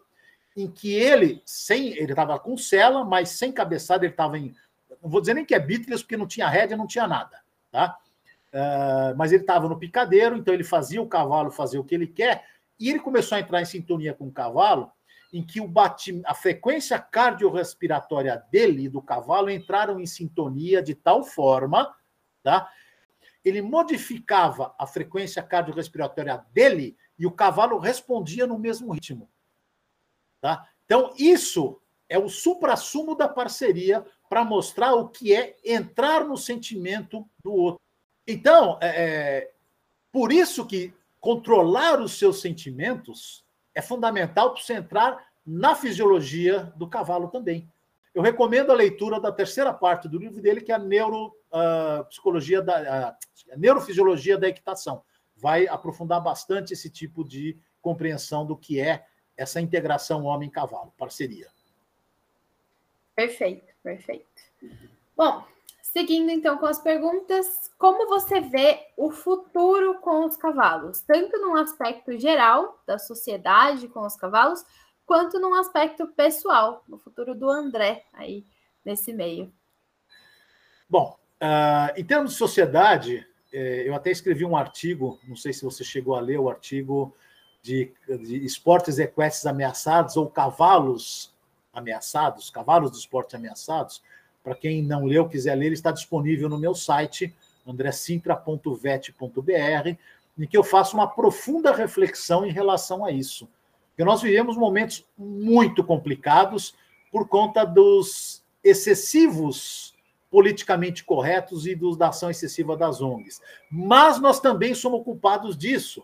em que ele, sem ele estava com cela, mas sem cabeçada, ele estava em. Não vou dizer nem que é Beatles, porque não tinha rédea, não tinha nada. Tá? Uh, mas ele estava no picadeiro, então ele fazia o cavalo fazer o que ele quer, e ele começou a entrar em sintonia com o cavalo, em que o a frequência cardiorrespiratória dele e do cavalo entraram em sintonia de tal forma, tá? Ele modificava a frequência cardiorrespiratória dele e o cavalo respondia no mesmo ritmo, tá? Então isso é o suprassumo da parceria para mostrar o que é entrar no sentimento do outro. Então, é, é por isso que controlar os seus sentimentos é fundamental para você entrar na fisiologia do cavalo também. Eu recomendo a leitura da terceira parte do livro dele, que é a neuropsicologia uh, da uh, neurofisiologia da equitação. Vai aprofundar bastante esse tipo de compreensão do que é essa integração homem-cavalo, parceria. Perfeito, perfeito. Bom, seguindo então com as perguntas, como você vê o futuro com os cavalos, tanto num aspecto geral da sociedade com os cavalos, quanto num aspecto pessoal, no futuro do André aí nesse meio? Bom, uh, em termos de sociedade, eh, eu até escrevi um artigo, não sei se você chegou a ler o artigo de, de esportes equestres ameaçados ou cavalos ameaçados, cavalos do esporte ameaçados. Para quem não leu, quiser ler, ele está disponível no meu site, andressintra.vet.br, em que eu faço uma profunda reflexão em relação a isso. Porque nós vivemos momentos muito complicados por conta dos excessivos politicamente corretos e dos, da ação excessiva das ONGs. Mas nós também somos culpados disso.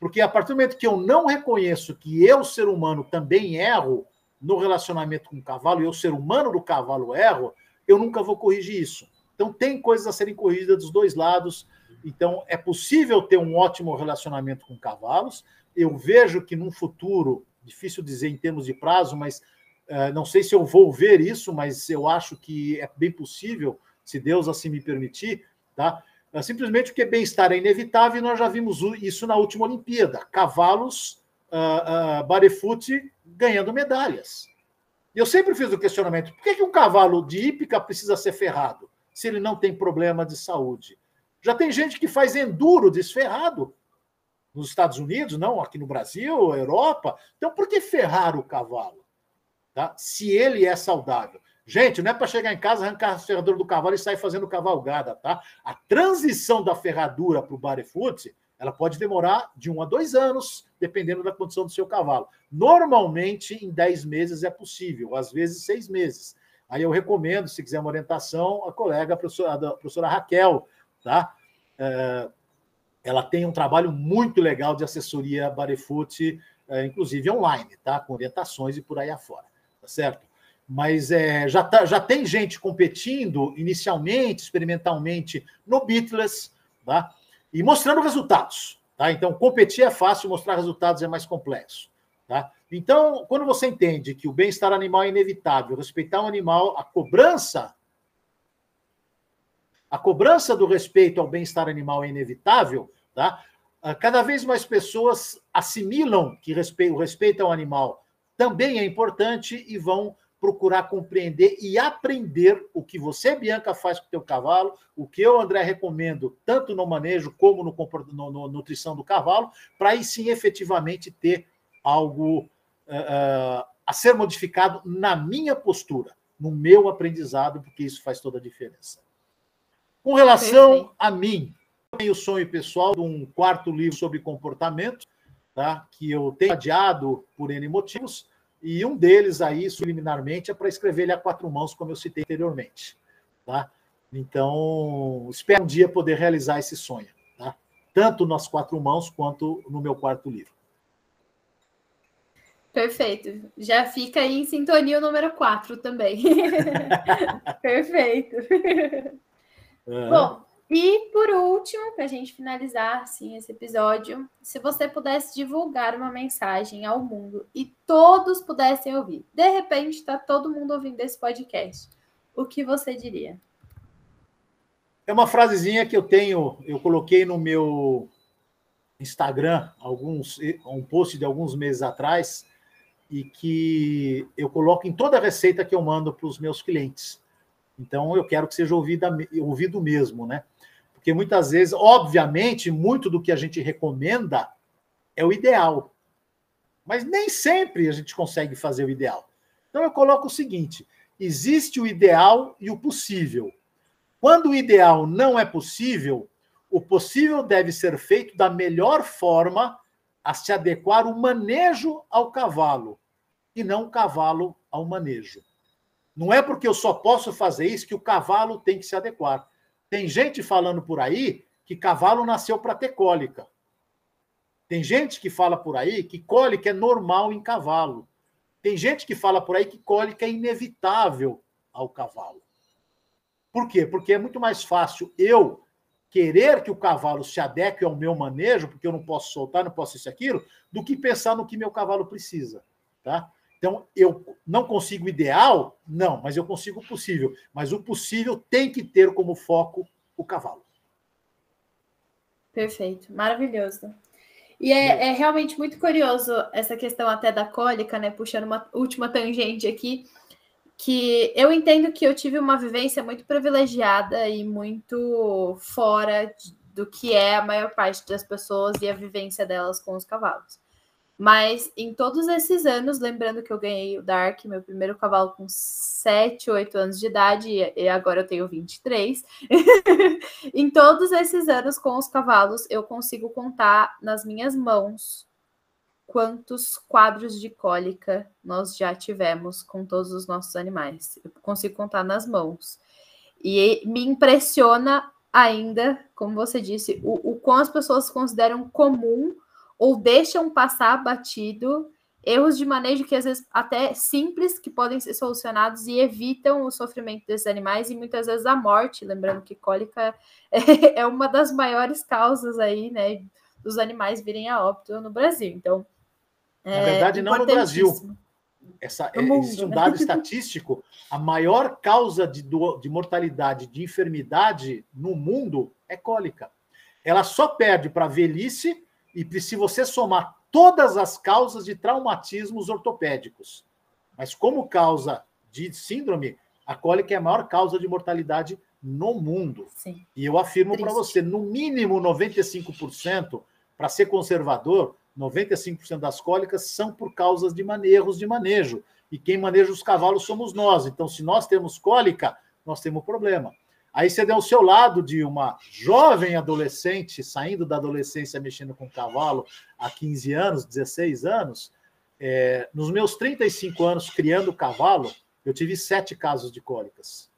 Porque a partir do momento que eu não reconheço que eu, ser humano, também erro no relacionamento com o cavalo, e eu, ser humano do cavalo, erro, eu nunca vou corrigir isso. Então, tem coisas a serem corrigidas dos dois lados. Então, é possível ter um ótimo relacionamento com cavalos, eu vejo que num futuro, difícil dizer em termos de prazo, mas uh, não sei se eu vou ver isso, mas eu acho que é bem possível, se Deus assim me permitir, tá? Uh, simplesmente porque bem-estar é inevitável e nós já vimos isso na última Olimpíada. Cavalos, uh, uh, barefoot ganhando medalhas. E eu sempre fiz o questionamento: por que, que um cavalo de hípica precisa ser ferrado se ele não tem problema de saúde? Já tem gente que faz enduro desferrado nos Estados Unidos, não aqui no Brasil, Europa. Então, por que ferrar o cavalo? Tá? Se ele é saudável. Gente, não é para chegar em casa, arrancar a ferradura do cavalo e sair fazendo cavalgada, tá? A transição da ferradura para o barefoot, ela pode demorar de um a dois anos, dependendo da condição do seu cavalo. Normalmente, em dez meses é possível, às vezes seis meses. Aí eu recomendo, se quiser uma orientação, a colega, a professora, a professora Raquel, tá? É, ela tem um trabalho muito legal de assessoria Barefoot, é, inclusive online, tá? Com orientações e por aí afora, tá certo? Mas é, já, tá, já tem gente competindo inicialmente, experimentalmente, no Beatles, tá? E mostrando resultados, tá? Então, competir é fácil, mostrar resultados é mais complexo, tá? Então, quando você entende que o bem-estar animal é inevitável, respeitar o animal, a cobrança a cobrança do respeito ao bem-estar animal é inevitável, tá? Ah, cada vez mais pessoas assimilam que o respeito ao animal também é importante e vão procurar compreender e aprender o que você, Bianca, faz com o teu cavalo, o que eu, André, recomendo, tanto no manejo como no, no, no nutrição do cavalo, para aí sim efetivamente ter algo uh, a ser modificado na minha postura. no meu aprendizado, porque isso faz toda a diferença. Com relação a mim, eu tenho o sonho pessoal de um quarto livro sobre comportamento, tá? que eu tenho adiado por N motivos, e um deles aí, subliminarmente, é para escrever ele a quatro mãos, como eu citei anteriormente. Tá? Então, espero um dia poder realizar esse sonho, tá? tanto nas quatro mãos quanto no meu quarto livro. Perfeito. Já fica aí em sintonia o número 4 também. Perfeito. Uhum. Bom, e por último, para a gente finalizar assim, esse episódio, se você pudesse divulgar uma mensagem ao mundo e todos pudessem ouvir, de repente está todo mundo ouvindo esse podcast, o que você diria? É uma frasezinha que eu tenho, eu coloquei no meu Instagram, alguns, um post de alguns meses atrás, e que eu coloco em toda a receita que eu mando para os meus clientes. Então, eu quero que seja ouvido, ouvido mesmo, né? Porque muitas vezes, obviamente, muito do que a gente recomenda é o ideal. Mas nem sempre a gente consegue fazer o ideal. Então, eu coloco o seguinte: existe o ideal e o possível. Quando o ideal não é possível, o possível deve ser feito da melhor forma a se adequar o manejo ao cavalo e não o cavalo ao manejo. Não é porque eu só posso fazer isso que o cavalo tem que se adequar. Tem gente falando por aí que cavalo nasceu para ter cólica. Tem gente que fala por aí que cólica é normal em cavalo. Tem gente que fala por aí que cólica é inevitável ao cavalo. Por quê? Porque é muito mais fácil eu querer que o cavalo se adeque ao meu manejo, porque eu não posso soltar, não posso isso aquilo, do que pensar no que meu cavalo precisa. Tá? Então, eu não consigo ideal? Não, mas eu consigo o possível. Mas o possível tem que ter como foco o cavalo. Perfeito, maravilhoso. E é, é, realmente muito curioso essa questão até da cólica, né? Puxando uma última tangente aqui, que eu entendo que eu tive uma vivência muito privilegiada e muito fora do que é a maior parte das pessoas e a vivência delas com os cavalos. Mas em todos esses anos, lembrando que eu ganhei o Dark, meu primeiro cavalo com 7, 8 anos de idade, e agora eu tenho 23. em todos esses anos com os cavalos, eu consigo contar nas minhas mãos quantos quadros de cólica nós já tivemos com todos os nossos animais. Eu consigo contar nas mãos. E me impressiona ainda, como você disse, o, o quão as pessoas consideram comum ou deixam passar batido erros de manejo que às vezes até simples que podem ser solucionados e evitam o sofrimento desses animais e muitas vezes a morte, lembrando que cólica é, uma das maiores causas aí, né, dos animais virem a óbito no Brasil. Então, é na verdade não no Brasil. Essa, no mundo, existe um né? dado estatístico, a maior causa de, de mortalidade, de enfermidade no mundo é cólica. Ela só perde para velhice e se você somar todas as causas de traumatismos ortopédicos, mas como causa de síndrome, a cólica é a maior causa de mortalidade no mundo. Sim. E eu afirmo para você, no mínimo 95%, para ser conservador, 95% das cólicas são por causas de erros de manejo. E quem maneja os cavalos somos nós. Então, se nós temos cólica, nós temos problema. Aí você deu o seu lado de uma jovem adolescente, saindo da adolescência, mexendo com cavalo há 15 anos, 16 anos. É, nos meus 35 anos criando cavalo, eu tive sete casos de cólicas.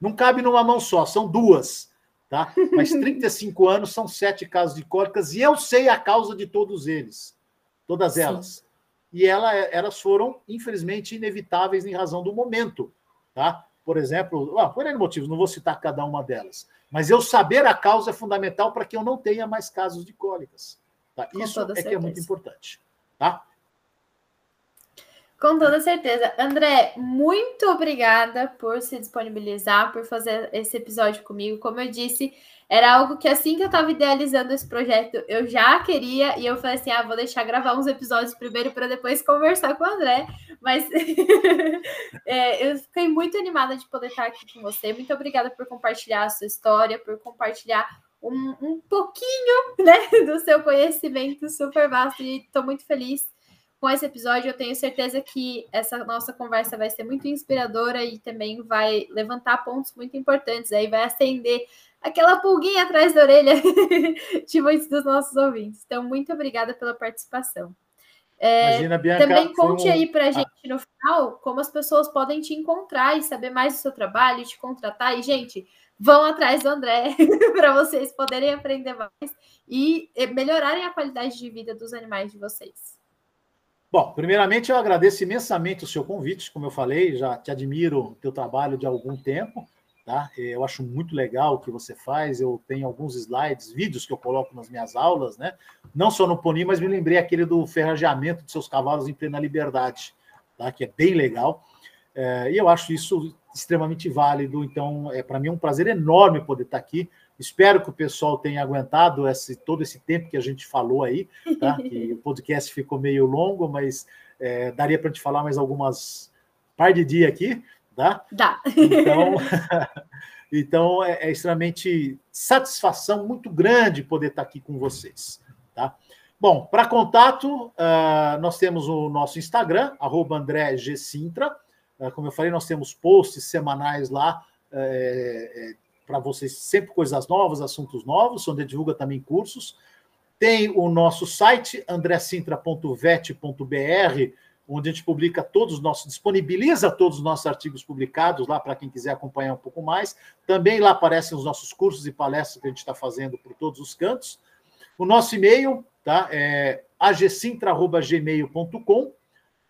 Não cabe numa mão só, são duas. Tá? Mas 35 anos são sete casos de cólicas e eu sei a causa de todos eles, todas elas. Sim. E ela, elas foram, infelizmente, inevitáveis em razão do momento. Tá? Por exemplo, ah, por N motivos, não vou citar cada uma delas, mas eu saber a causa é fundamental para que eu não tenha mais casos de cólicas. Tá? Isso é certeza. que é muito importante. Tá? Com toda certeza. André, muito obrigada por se disponibilizar, por fazer esse episódio comigo. Como eu disse, era algo que assim que eu estava idealizando esse projeto, eu já queria, e eu falei assim: ah, vou deixar gravar uns episódios primeiro para depois conversar com o André. Mas é, eu fiquei muito animada de poder estar aqui com você. Muito obrigada por compartilhar a sua história, por compartilhar um, um pouquinho né, do seu conhecimento super vasto, e estou muito feliz com esse episódio. Eu tenho certeza que essa nossa conversa vai ser muito inspiradora e também vai levantar pontos muito importantes. Aí vai acender aquela pulguinha atrás da orelha de muitos dos nossos ouvintes. Então, muito obrigada pela participação. É, Imagina, Bianca, também conte um... aí para a ah. gente no final como as pessoas podem te encontrar e saber mais do seu trabalho, te contratar. E, gente, vão atrás do André para vocês poderem aprender mais e melhorarem a qualidade de vida dos animais de vocês. Bom, primeiramente eu agradeço imensamente o seu convite, como eu falei, já te admiro o teu trabalho de algum tempo, tá? Eu acho muito legal o que você faz, eu tenho alguns slides, vídeos que eu coloco nas minhas aulas, né? Não só no Pony, mas me lembrei aquele do ferrageamento de seus cavalos em plena liberdade, tá? Que é bem legal. É, e eu acho isso extremamente válido. Então, é para mim é um prazer enorme poder estar aqui. Espero que o pessoal tenha aguentado esse, todo esse tempo que a gente falou aí, tá? Que o podcast ficou meio longo, mas é, daria para te falar mais algumas par de dia aqui, tá? Dá. Então, então é, é, extremamente satisfação muito grande poder estar aqui com vocês, tá? Bom, para contato, uh, nós temos o nosso Instagram, arroba André G. Sintra, é, como eu falei, nós temos posts semanais lá é, é, para vocês, sempre coisas novas, assuntos novos, onde divulga também cursos. Tem o nosso site, andressintra.vet.br, onde a gente publica todos os nossos, disponibiliza todos os nossos artigos publicados lá para quem quiser acompanhar um pouco mais. Também lá aparecem os nossos cursos e palestras que a gente está fazendo por todos os cantos. O nosso e-mail tá, é agcintra.gmail.com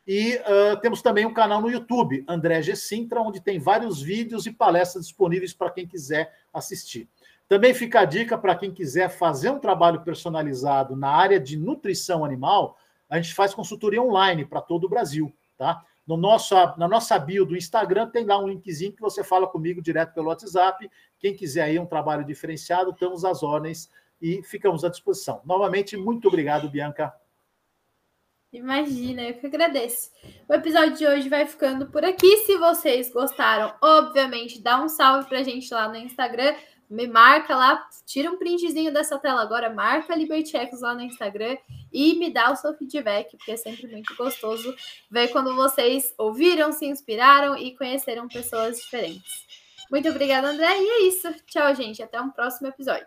e uh, temos também um canal no YouTube, André G. Sintra, onde tem vários vídeos e palestras disponíveis para quem quiser assistir. Também fica a dica para quem quiser fazer um trabalho personalizado na área de nutrição animal, a gente faz consultoria online para todo o Brasil, tá? No nosso, na nossa bio do Instagram tem lá um linkzinho que você fala comigo direto pelo WhatsApp. Quem quiser aí um trabalho diferenciado, estamos às ordens e ficamos à disposição. Novamente, muito obrigado, Bianca. Imagina, eu que agradeço. O episódio de hoje vai ficando por aqui. Se vocês gostaram, obviamente, dá um salve pra gente lá no Instagram. Me marca lá, tira um printzinho dessa tela agora, marca Libertechecos lá no Instagram e me dá o seu feedback, porque é sempre muito gostoso ver quando vocês ouviram, se inspiraram e conheceram pessoas diferentes. Muito obrigada, André. E é isso. Tchau, gente. Até um próximo episódio.